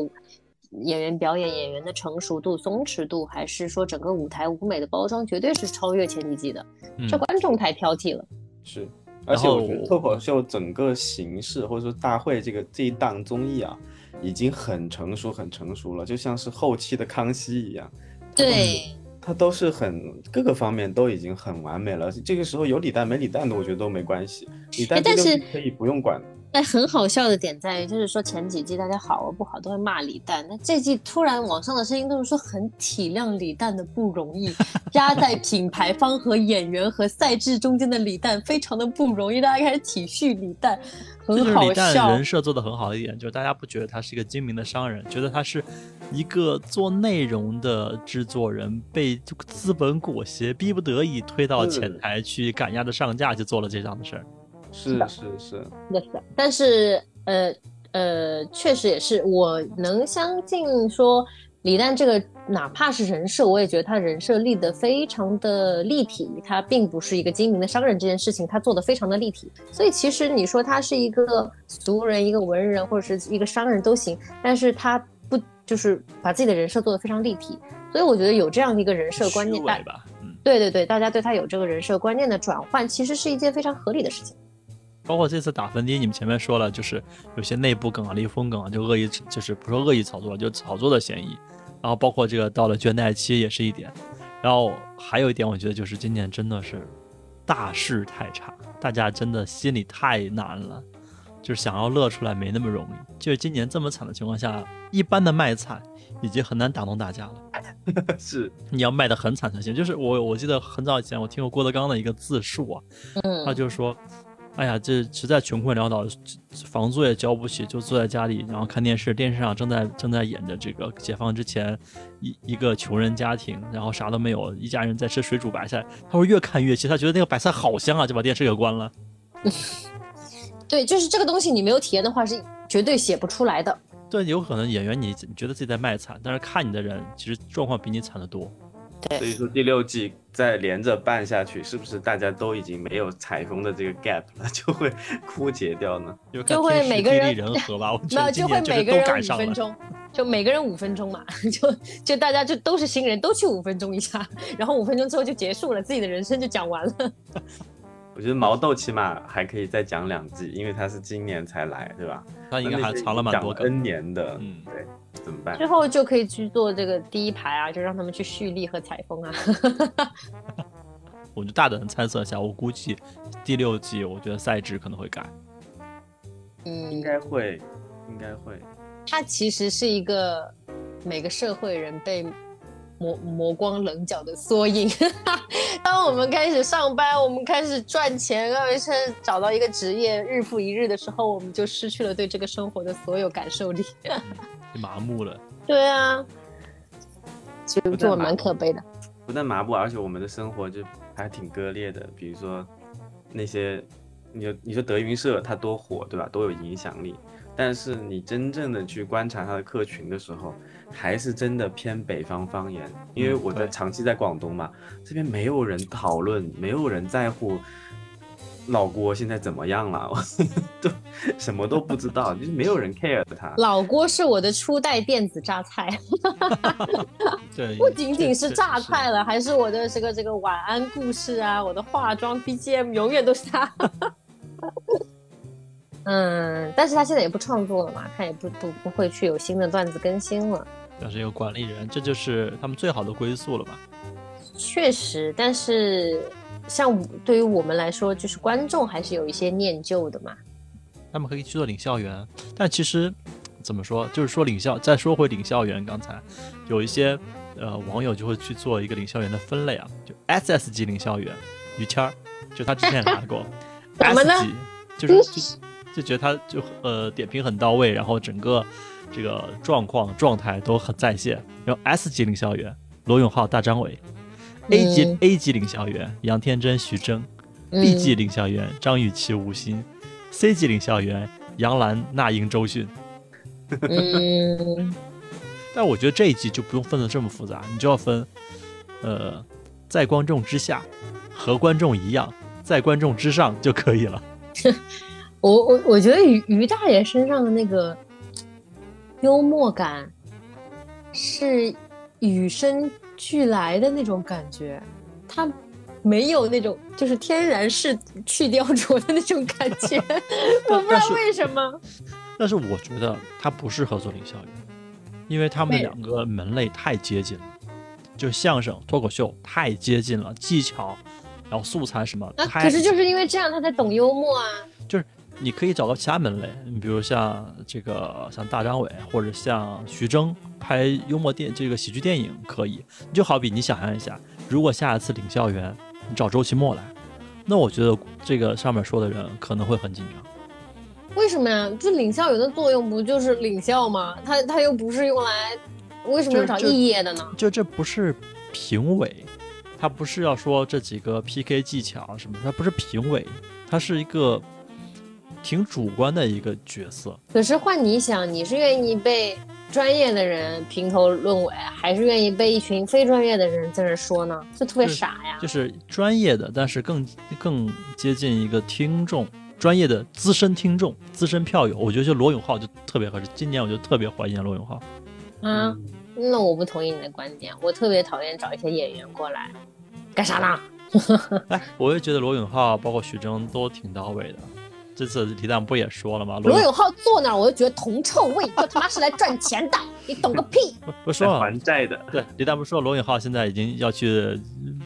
演员表演演员的成熟度、松弛度，还是说整个舞台舞美的包装，绝对是超越前几季的。这观众太挑剔了。
是，而且我觉得脱口秀整个形式，或者说大会这个这一档综艺啊，已经很成熟、很成熟了，就像是后期的康熙一样。
对，
他都是很各个方面都已经很完美了。这个时候有李诞没李诞的，我觉得都没关系。李诞
但是
可以不用管。
哎，很好笑的点在于，就是说前几季大家好不好都会骂李诞，那这季突然网上的声音都是说很体谅李诞的不容易，压在品牌方和演员和赛制中间的李诞非常的不容易，大家开始体恤李诞，很好笑。
人设做的很好的一点，就是大家不觉得他是一个精明的商人，觉得他是一个做内容的制作人，被资本裹挟，逼不得已推到前台去赶鸭子上架，就做了这样的事儿。
是是是，
的是，但是呃呃，确实也是，我能相信说李诞这个哪怕是人设，我也觉得他人设立得非常的立体，他并不是一个精明的商人，这件事情他做的非常的立体。所以其实你说他是一个俗人、一个文人或者是一个商人都行，但是他不就是把自己的人设做得非常立体。所以我觉得有这样的一个人设观念，
大
对对对，大家对他有这个人设观念的转换，其实是一件非常合理的事情。
包括这次打分低，你们前面说了，就是有些内部梗啊、离风梗啊，就恶意，就是不说恶意炒作，就炒作的嫌疑。然后包括这个到了倦怠期也是一点。然后还有一点，我觉得就是今年真的是大势太差，大家真的心里太难了，就是想要乐出来没那么容易。就是今年这么惨的情况下，一般的卖惨已经很难打动大家了。*laughs*
是，
你要卖的很惨才行。就是我我记得很早以前我听过郭德纲的一个自述啊，他就说。哎呀，这实在穷困潦倒，房租也交不起，就坐在家里，然后看电视。电视上正在正在演着这个解放之前一一个穷人家庭，然后啥都没有，一家人在吃水煮白菜。他会越看越气，他觉得那个白菜好香啊，就把电视给关了。*laughs*
对，就是这个东西，你没有体验的话是绝对写不出来的。
对，有可能演员你你觉得自己在卖惨，但是看你的人其实状况比你惨得多。
对，
所以说第六季再连着办下去，是不是大家都已经没有采风的这个 gap 了，就会枯竭掉呢？
就会每个人
人和吧，*laughs*
没有就会每个人五分钟，就每个人五分钟嘛，*laughs* 就就大家就都是新人，都去五分钟一下，然后五分钟之后就结束了，自己的人生就讲完了。
我觉得毛豆起码还可以再讲两季，因为他是今年才来，对吧？
他应该还藏了蛮多
N 年的，嗯，对。怎么办？
之后就可以去做这个第一排啊，就让他们去蓄力和采风啊。*laughs*
我就大胆猜测一下，我估计第六季，我觉得赛制可能会改。
嗯，
应该会，应该会。
它其实是一个每个社会人被磨磨光棱角的缩影。*laughs* 当我们开始上班，我们开始赚钱，而且找到一个职业，日复一日的时候，我们就失去了对这个生活的所有感受力。*laughs*
麻木了，
对啊，其实做蛮可悲的。
不但麻木，而且我们的生活就还挺割裂的。比如说那些，你你说德云社它多火，对吧？多有影响力。但是你真正的去观察它的客群的时候，还是真的偏北方方言。因为我在长期在广东嘛，这边没有人讨论，没有人在乎。老郭现在怎么样了？*laughs* 都什么都不知道，就是没有人 care 他。
老郭是我的初代电子榨菜，*laughs*
对，
不仅仅是炸快了，还是我的这个这个晚安故事啊，我的化妆 BGM 永远都是他。*laughs* 嗯，但是他现在也不创作了嘛，他也不不不会去有新的段子更新了。
要是有管理人，这就是他们最好的归宿了吧？
确实，但是。像对于我们来说，就是观众还是有一些念旧的嘛。
他们可以去做领校员，但其实怎么说，就是说领校。再说回领校员，刚才有一些呃网友就会去做一个领校员的分类啊，就 S S 级领校员于谦儿，就他之前也拿过 *laughs* S 级，就是就就觉得他就呃点评很到位，然后整个这个状况状态都很在线。然后 S 级领校员罗永浩、大张伟。A 级 A 级领校员杨天真、徐峥，B 级领校员张雨绮、吴昕，C 级领校员杨澜、那英、周迅。*laughs*
嗯，
但我觉得这一季就不用分的这么复杂，你就要分，呃，在观众之下和观众一样，在观众之上就可以了。*laughs*
我我我觉得于于大爷身上的那个幽默感是与生。俱来的那种感觉，他没有那种就是天然是去雕琢的那种感觉，*laughs* 我不知道为什么。
但是我觉得他不适合做领校员，因为他们两个门类太接近了，就相声、脱口秀太接近了，技巧，然后素材什么。
啊，可是就是因为这样，他才懂幽默啊。
就是你可以找到其他门类，你比如像这个像大张伟或者像徐峥。拍幽默电这个喜剧电影可以，你就好比你想象一下，如果下一次领校园你找周奇墨来，那我觉得这个上面说的人可能会很紧张。
为什么呀？就领校员的作用不就是领校吗？他他又不是用来，为什么要找异业的呢？
就这不是评委，他不是要说这几个 PK 技巧什么，他不是评委，他是一个挺主观的一个角色。
可是换你想，你是愿意被？专业的人评头论尾，还是愿意被一群非专业的人在这说呢？就特别傻呀！
就是专业的，但是更更接近一个听众，专业的资深听众、资深票友。我觉得就罗永浩就特别合适。今年我就特别怀念罗永浩。
啊，那我不同意你的观点。我特别讨厌找一些演员过来，干啥呢？*laughs*
哎，我也觉得罗永浩包括徐峥都挺到位的。这次李诞不也说了吗？
罗永浩坐那儿，我就觉得铜臭味，就他妈是来赚钱的，*laughs* 你懂个屁！
不说了，
还债的。
对，李诞不是说罗永浩现在已经要去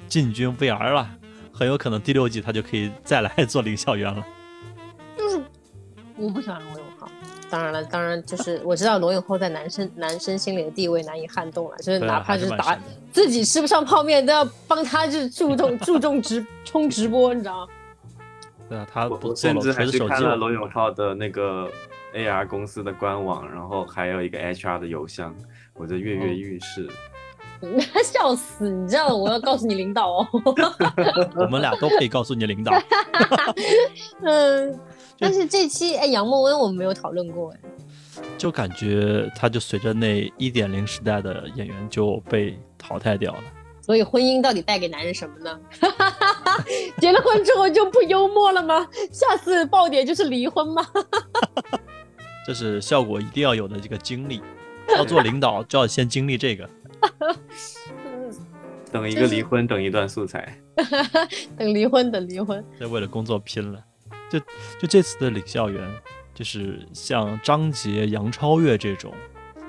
进军 VR 了，很有可能第六季他就可以再来做领校员了。
就是我不喜欢罗永浩，当然了，当然就是我知道罗永浩在男生男生心里的地位难以撼动了，就是哪怕就是打自己吃不上泡面都要帮他就是注重注重直冲直播，你知道吗？
对啊，他
我甚至还去看了罗永浩的那个 AR 公司的官网，然后还有一个 HR 的邮箱，我就跃跃欲试。*laughs*
笑死！你知道我要告诉你领导哦。*laughs*
我们俩都可以告诉你领导。*laughs*
嗯，但是这期哎，杨梦温我们没有讨论过哎。
就感觉他就随着那一点零时代的演员就被淘汰掉了。
所以婚姻到底带给男人什么呢？*laughs* 结了婚之后就不幽默了吗？下次爆点就是离婚吗？*laughs*
这是效果一定要有的这个经历，要做领导就要先经历这个。*laughs*
等一个离婚，等一段素材。
等离婚，等离婚。
这为了工作拼了，就就这次的领校园，就是像张杰、杨超越这种，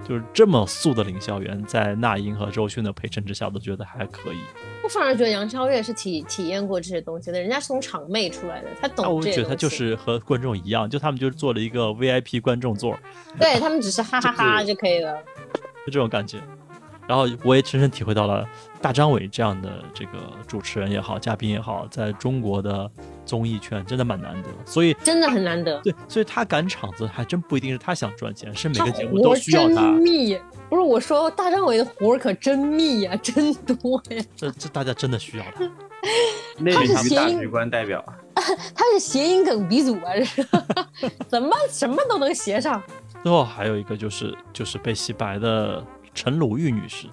就是这么素的领校园，在那英和周迅的陪衬之下，都觉得还可以。
我反而觉得杨超越是体体验过这些东西的，人家是从场妹出来的，他懂。
我觉得他就是和观众一样，就他们就是做了一个 VIP 观众座，
对他们只是哈哈哈就可以了，
就这种感觉。然后我也深深体会到了大张伟这样的这个主持人也好，嘉宾也好，在中国的综艺圈真的蛮难得，所以
真的很难得。
对，所以他赶场子还真不一定是他想赚钱，是每个节目都需要他。
密，不是我说大张伟的活儿可真密呀，真多呀。
这这大家真的需要他。
他是大局观代表，*laughs*
他是谐音梗鼻祖啊，*laughs* 怎么什么都能谐上。
最后还有一个就是就是被洗白的。陈鲁豫女士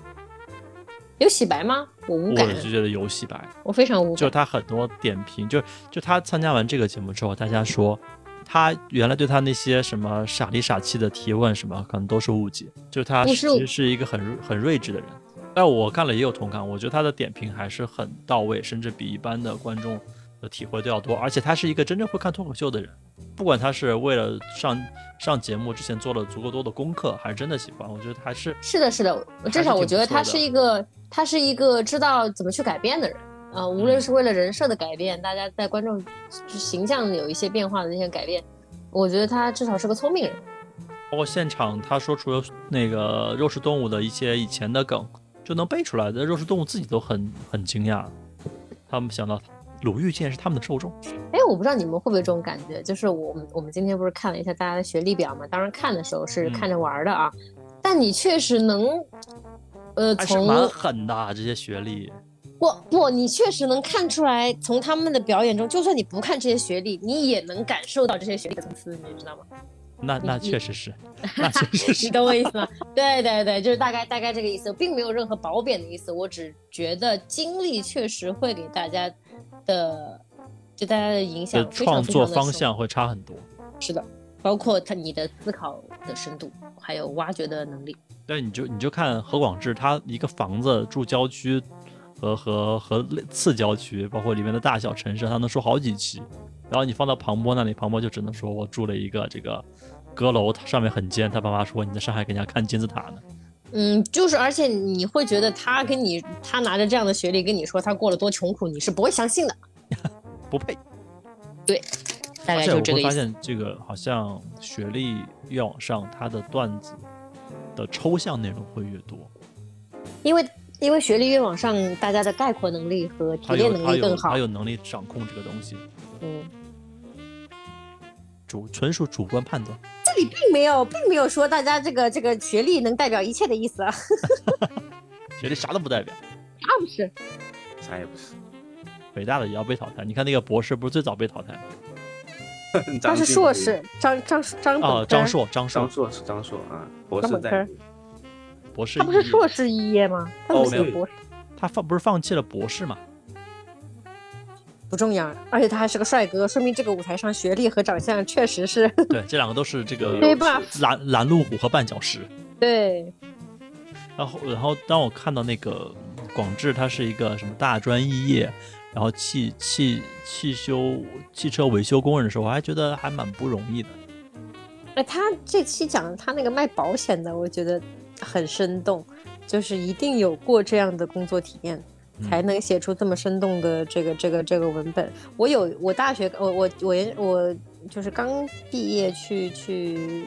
有洗白吗？我无感，
我就觉得有洗白，
我非常无感。
就是她很多点评，就就他参加完这个节目之后，大家说他原来对他那些什么傻里傻气的提问什么，可能都是误解。就他其实是一个很很睿智的人。但我看了也有同感，我觉得他的点评还是很到位，甚至比一般的观众的体会都要多。而且他是一个真正会看脱口秀的人。不管他是为了上上节目之前做了足够多的功课，还是真的喜欢，我觉得还是
是的，是的。至少我觉得他是一个，他是一个知道怎么去改变的人啊。无论是为了人设的改变，大家在观众形象有一些变化的那些改变，我觉得他至少是个聪明人。
包括现场他说出了那个肉食动物的一些以前的梗，就能背出来的，肉食动物自己都很很惊讶，他们想到。鲁豫竟然是他们的受众，
哎，我不知道你们会不会这种感觉，就是我们我们今天不是看了一下大家的学历表嘛？当然看的时候是看着玩的啊，但你确实能，呃，从
蛮狠的这些学历，
不不，你确实能看出来，从他们的表演中，就算你不看这些学历，你也能感受到这些学历的层次，你知道吗？
那那确实是，*laughs* 那确实是，
你懂我意思吗？对对对，就是大概大概这个意思，并没有任何褒贬的意思，我只觉得经历确实会给大家。的，对大家的影响，
创作方向会差很多。
是的，包括他你的思考的深度，还有挖掘的能力。
对，你就你就看何广智，他一个房子住郊区和和和次郊区，包括里面的大小城市，他能说好几期。然后你放到庞波那里，庞波就只能说我住了一个这个阁楼，上面很尖。他爸妈说你在上海给人家看金字塔呢。
嗯，就是，而且你会觉得他跟你，他拿着这样的学历跟你说他过了多穷苦，你是不会相信的，*laughs*
不配。
对，大概就这个
意思。发现这个好像学历越往上，他的段子的抽象内容会越多。
因为因为学历越往上，大家的概括能力和提炼能力更好，
他有能力掌控这个东西。嗯。主纯属主观判断，
这里并没有，并没有说大家这个这个学历能代表一切的意思啊。*laughs*
学历啥都不代表，
啥不是，
啥也不是。
北大的也要被淘汰，你看那个博士不是最早被淘汰吗？*laughs*
他是硕士，张张张
哦，张硕，张
硕，张硕是张硕啊，博士在
博士，
他不是硕士毕业吗？他没有博士，
他放不是放弃了博士吗？
不重要，而且他还是个帅哥，说明这个舞台上学历和长相确实是。
对，*laughs* 这两个都是这个？*laughs* 拦拦路虎和绊脚石。
对。
然后，然后当我看到那个广智，他是一个什么大专肄业，然后汽汽汽修汽车维修工人的时候，我还觉得还蛮不容易的。
哎，他这期讲他那个卖保险的，我觉得很生动，就是一定有过这样的工作体验。才能写出这么生动的这个这个这个文本。我有我大学我我我我就是刚毕业去去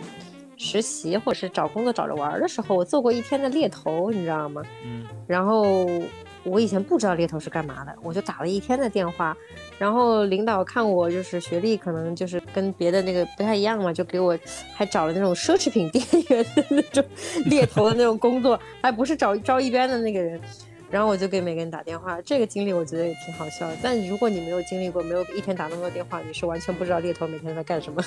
实习或者是找工作找着玩的时候，我做过一天的猎头，你知道吗？嗯。然后我以前不知道猎头是干嘛的，我就打了一天的电话。然后领导看我就是学历可能就是跟别的那个不太一样嘛，就给我还找了那种奢侈品店员的那种 *laughs* 猎头的那种工作，还不是找招一边的那个人。然后我就给每个人打电话，这个经历我觉得也挺好笑的。但如果你没有经历过，没有一天打那么多电话，你是完全不知道猎头每天在干什么。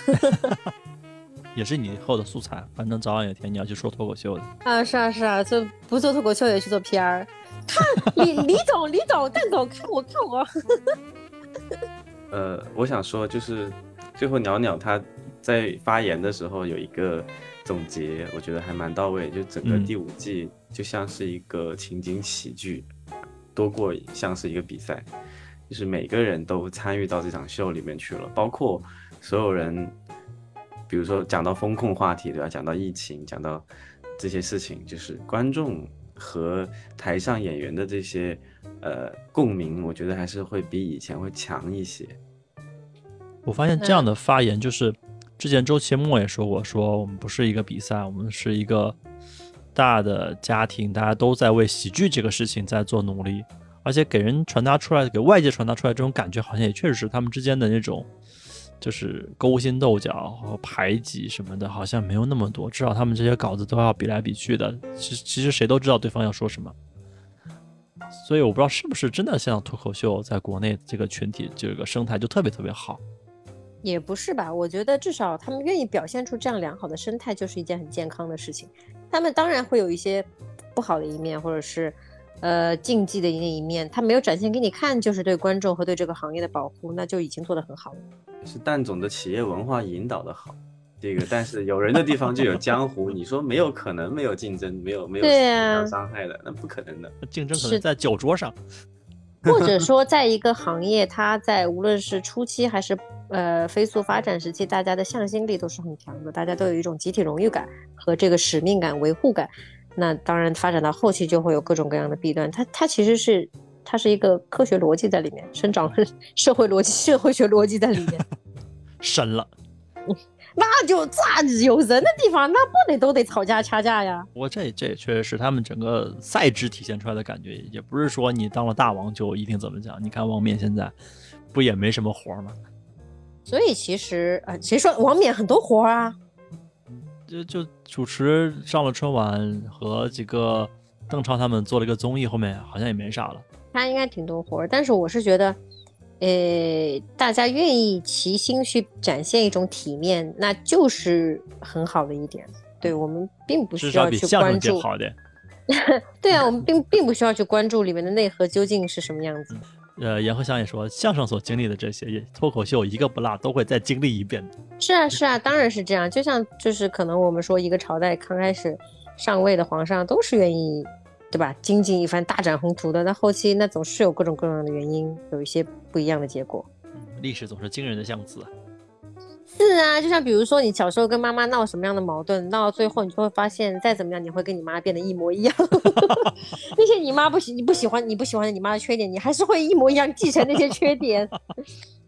*laughs*
也是你以后的素材。反正早晚有一天你要去说脱口秀的。
啊，是啊，是啊，就不做脱口秀也去做 PR。看李李总，李总，蛋总，看我，看我。*laughs*
呃，我想说，就是最后鸟鸟他在发言的时候有一个总结，我觉得还蛮到位。就整个第五季就像是一个情景喜剧，多过像是一个比赛，就是每个人都参与到这场秀里面去了，包括所有人，比如说讲到风控话题，对吧？讲到疫情，讲到这些事情，就是观众和台上演员的这些。呃，共鸣我觉得还是会比以前会强一些。
我发现这样的发言就是，之前周奇墨也说过，说我们不是一个比赛，我们是一个大的家庭，大家都在为喜剧这个事情在做努力，而且给人传达出来，给外界传达出来这种感觉，好像也确实是他们之间的那种，就是勾心斗角和排挤什么的，好像没有那么多。至少他们这些稿子都要比来比去的，其其实谁都知道对方要说什么。所以我不知道是不是真的像脱口秀在国内这个群体这个生态就特别特别好，
也不是吧？我觉得至少他们愿意表现出这样良好的生态，就是一件很健康的事情。他们当然会有一些不好的一面，或者是呃竞技的那一面，他没有展现给你看，就是对观众和对这个行业的保护，那就已经做得很好了。
是蛋总的企业文化引导的好。这个，但是有人的地方就有江湖。你说没有可能没有竞争，没有没有互相伤害的，那不可能的。
竞争可能在酒桌上，*laughs*
或者说在一个行业，它在无论是初期还是呃飞速发展时期，大家的向心力都是很强的，大家都有一种集体荣誉感和这个使命感、维护感。那当然发展到后期就会有各种各样的弊端。它它其实是它是一个科学逻辑在里面，生长 *laughs* 社会逻辑、社会学逻辑在里面，*laughs*
深了。
那就咋有人的地方，那不得都得吵架 *laughs* 掐架呀？
我这这也确实是他们整个赛制体现出来的感觉，也不是说你当了大王就一定怎么讲。你看王冕现在不也没什么活吗？
所以其实啊，谁说王冕很多活啊？
就就主持上了春晚，和几个邓超他们做了一个综艺，后面好像也没啥了。
他应该挺多活，但是我是觉得。呃，大家愿意齐心去展现一种体面，那就是很好的一点。对我们并不需要去关注。
好的。
对啊，我们并并不需要去关注里面的内核究竟是什么样子。
呃，严鹤祥也说，相声所经历的这些脱口秀一个不落都会再经历一遍的。
是啊，是啊，当然是这样。就像就是可能我们说一个朝代刚开始上位的皇上都是愿意。对吧？精进一番，大展宏图的，那后期那总是有各种各样的原因，有一些不一样的结果。
历史总是惊人的相似。
是啊，就像比如说你小时候跟妈妈闹什么样的矛盾，闹到最后你就会发现，再怎么样你会跟你妈变得一模一样。*laughs* 那些你妈不喜你不喜欢你不喜欢的你妈的缺点，你还是会一模一样继承那些缺点。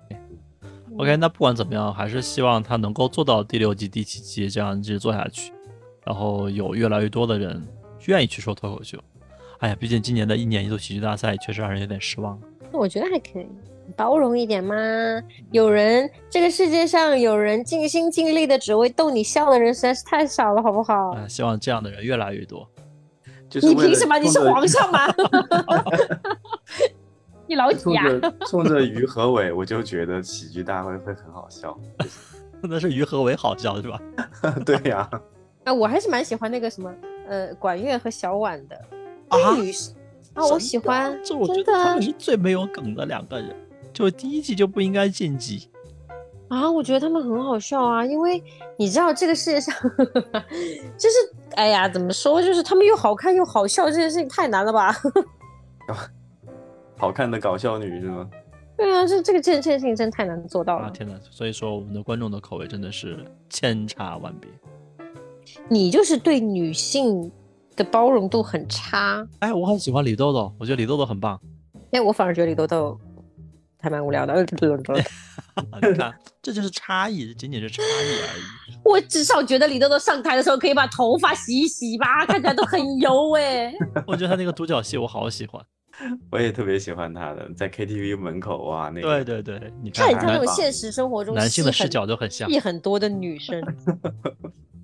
*laughs*
OK，那不管怎么样，还是希望他能够做到第六季、第七季这样一直做下去，然后有越来越多的人。愿意去说脱口秀，哎呀，毕竟今年的一年一度喜剧大赛确实让人有点失望。
我觉得还可以，包容一点嘛。有人，这个世界上有人尽心尽力的只为逗你笑的人实在是太少了，好不好？
啊，希望这样的人越来越多。
你
凭什么？你是皇上吗？*laughs* 你老几啊？
冲着于和伟，我就觉得喜剧大会会很好笑。*laughs*
那是于和伟好笑是吧？*laughs*
对呀。
啊，我还是蛮喜欢那个什么。呃，管乐和小婉的啊，啊，我喜欢，
这我觉得他们是最没有梗的两个人，就第一季就不应该晋级
啊，我觉得他们很好笑啊，因为你知道这个世界上，*laughs* 就是哎呀，怎么说，就是他们又好看又好笑，这件事情太难了吧？*laughs*
好看的搞笑女是吗？
对啊，这这个这这件事情真太难做到了，
天哪！所以说我们的观众的口味真的是千差万别。
你就是对女性的包容度很差。
哎，我很喜欢李豆豆，我觉得李豆豆很棒。
哎，我反而觉得李豆豆还蛮无聊的。*laughs*
你看，这就是差异，仅仅是差异而已。*laughs*
我至少觉得李豆豆上台的时候可以把头发洗一洗吧，看起来都很油 *laughs* 哎。
我觉得他那个独角戏我好喜欢，
我也特别喜欢他的，在 KTV 门口哇，那
个。对对对，你
看他那种现实生活中
男性的视角都很像，
戏很多的女生。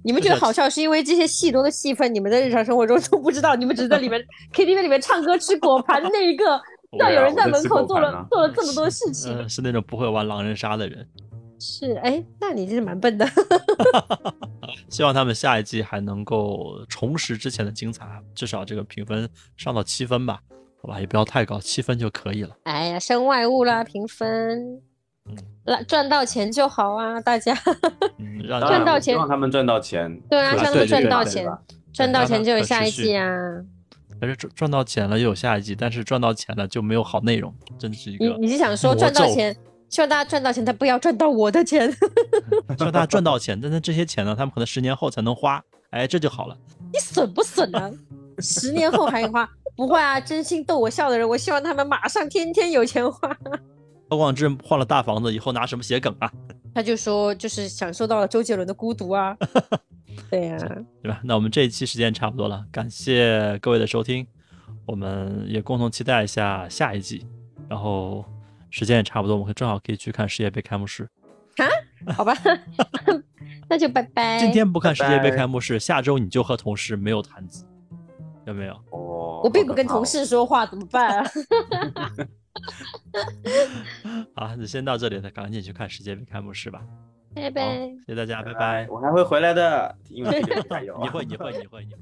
你们觉得好笑，是因为这些戏中的戏份，你们在日常生活中都不知道。你们只在里面 KTV 里面唱歌吃果盘那一个，*laughs* 要有人在门口做了做了这么多事情。
是那种不会玩狼人杀的人。
是，哎，那你真是蛮笨的。*laughs*
希望他们下一季还能够重拾之前的精彩，至少这个评分上到七分吧，好吧，也不要太高，七分就可以了。
哎呀，身外物啦，评分，嗯，来赚到钱就好啊，大家，*laughs* 赚到钱，
让他们赚到钱，
对啊，让他们赚到钱，赚到钱就有下一季啊。
但是赚赚到钱了又有下一季，但是赚到钱了就没有好内容，真是一个。
你你是想说赚到钱？希望大家赚到钱，但不要赚到我的钱。*laughs*
希望大家赚到钱，但是这些钱呢，他们可能十年后才能花。哎，这就好了。
你损不损啊？十年后还花？不会啊，真心逗我笑的人，我希望他们马上天天有钱花。
高广志换了大房子以后拿什么写梗啊？*laughs*
他就说，就是享受到了周杰伦的孤独啊。*laughs* 对呀，
对吧？那我们这一期时间差不多了，感谢各位的收听，我们也共同期待一下下一季，然后。时间也差不多，我们正好可以去看世界杯开幕式。
啊，好吧，*laughs* 那就拜拜。
今天不看世界杯开幕式，下周你就和同事没有谈资，有没有？
哦，
我并不跟同事说话，怎么办啊？*laughs*
好，那先到这里，了赶紧去看世界杯开幕式吧。
拜拜，
谢谢大家，拜拜。
我还会回来的，因为加油。
你会，你会，你会，你会。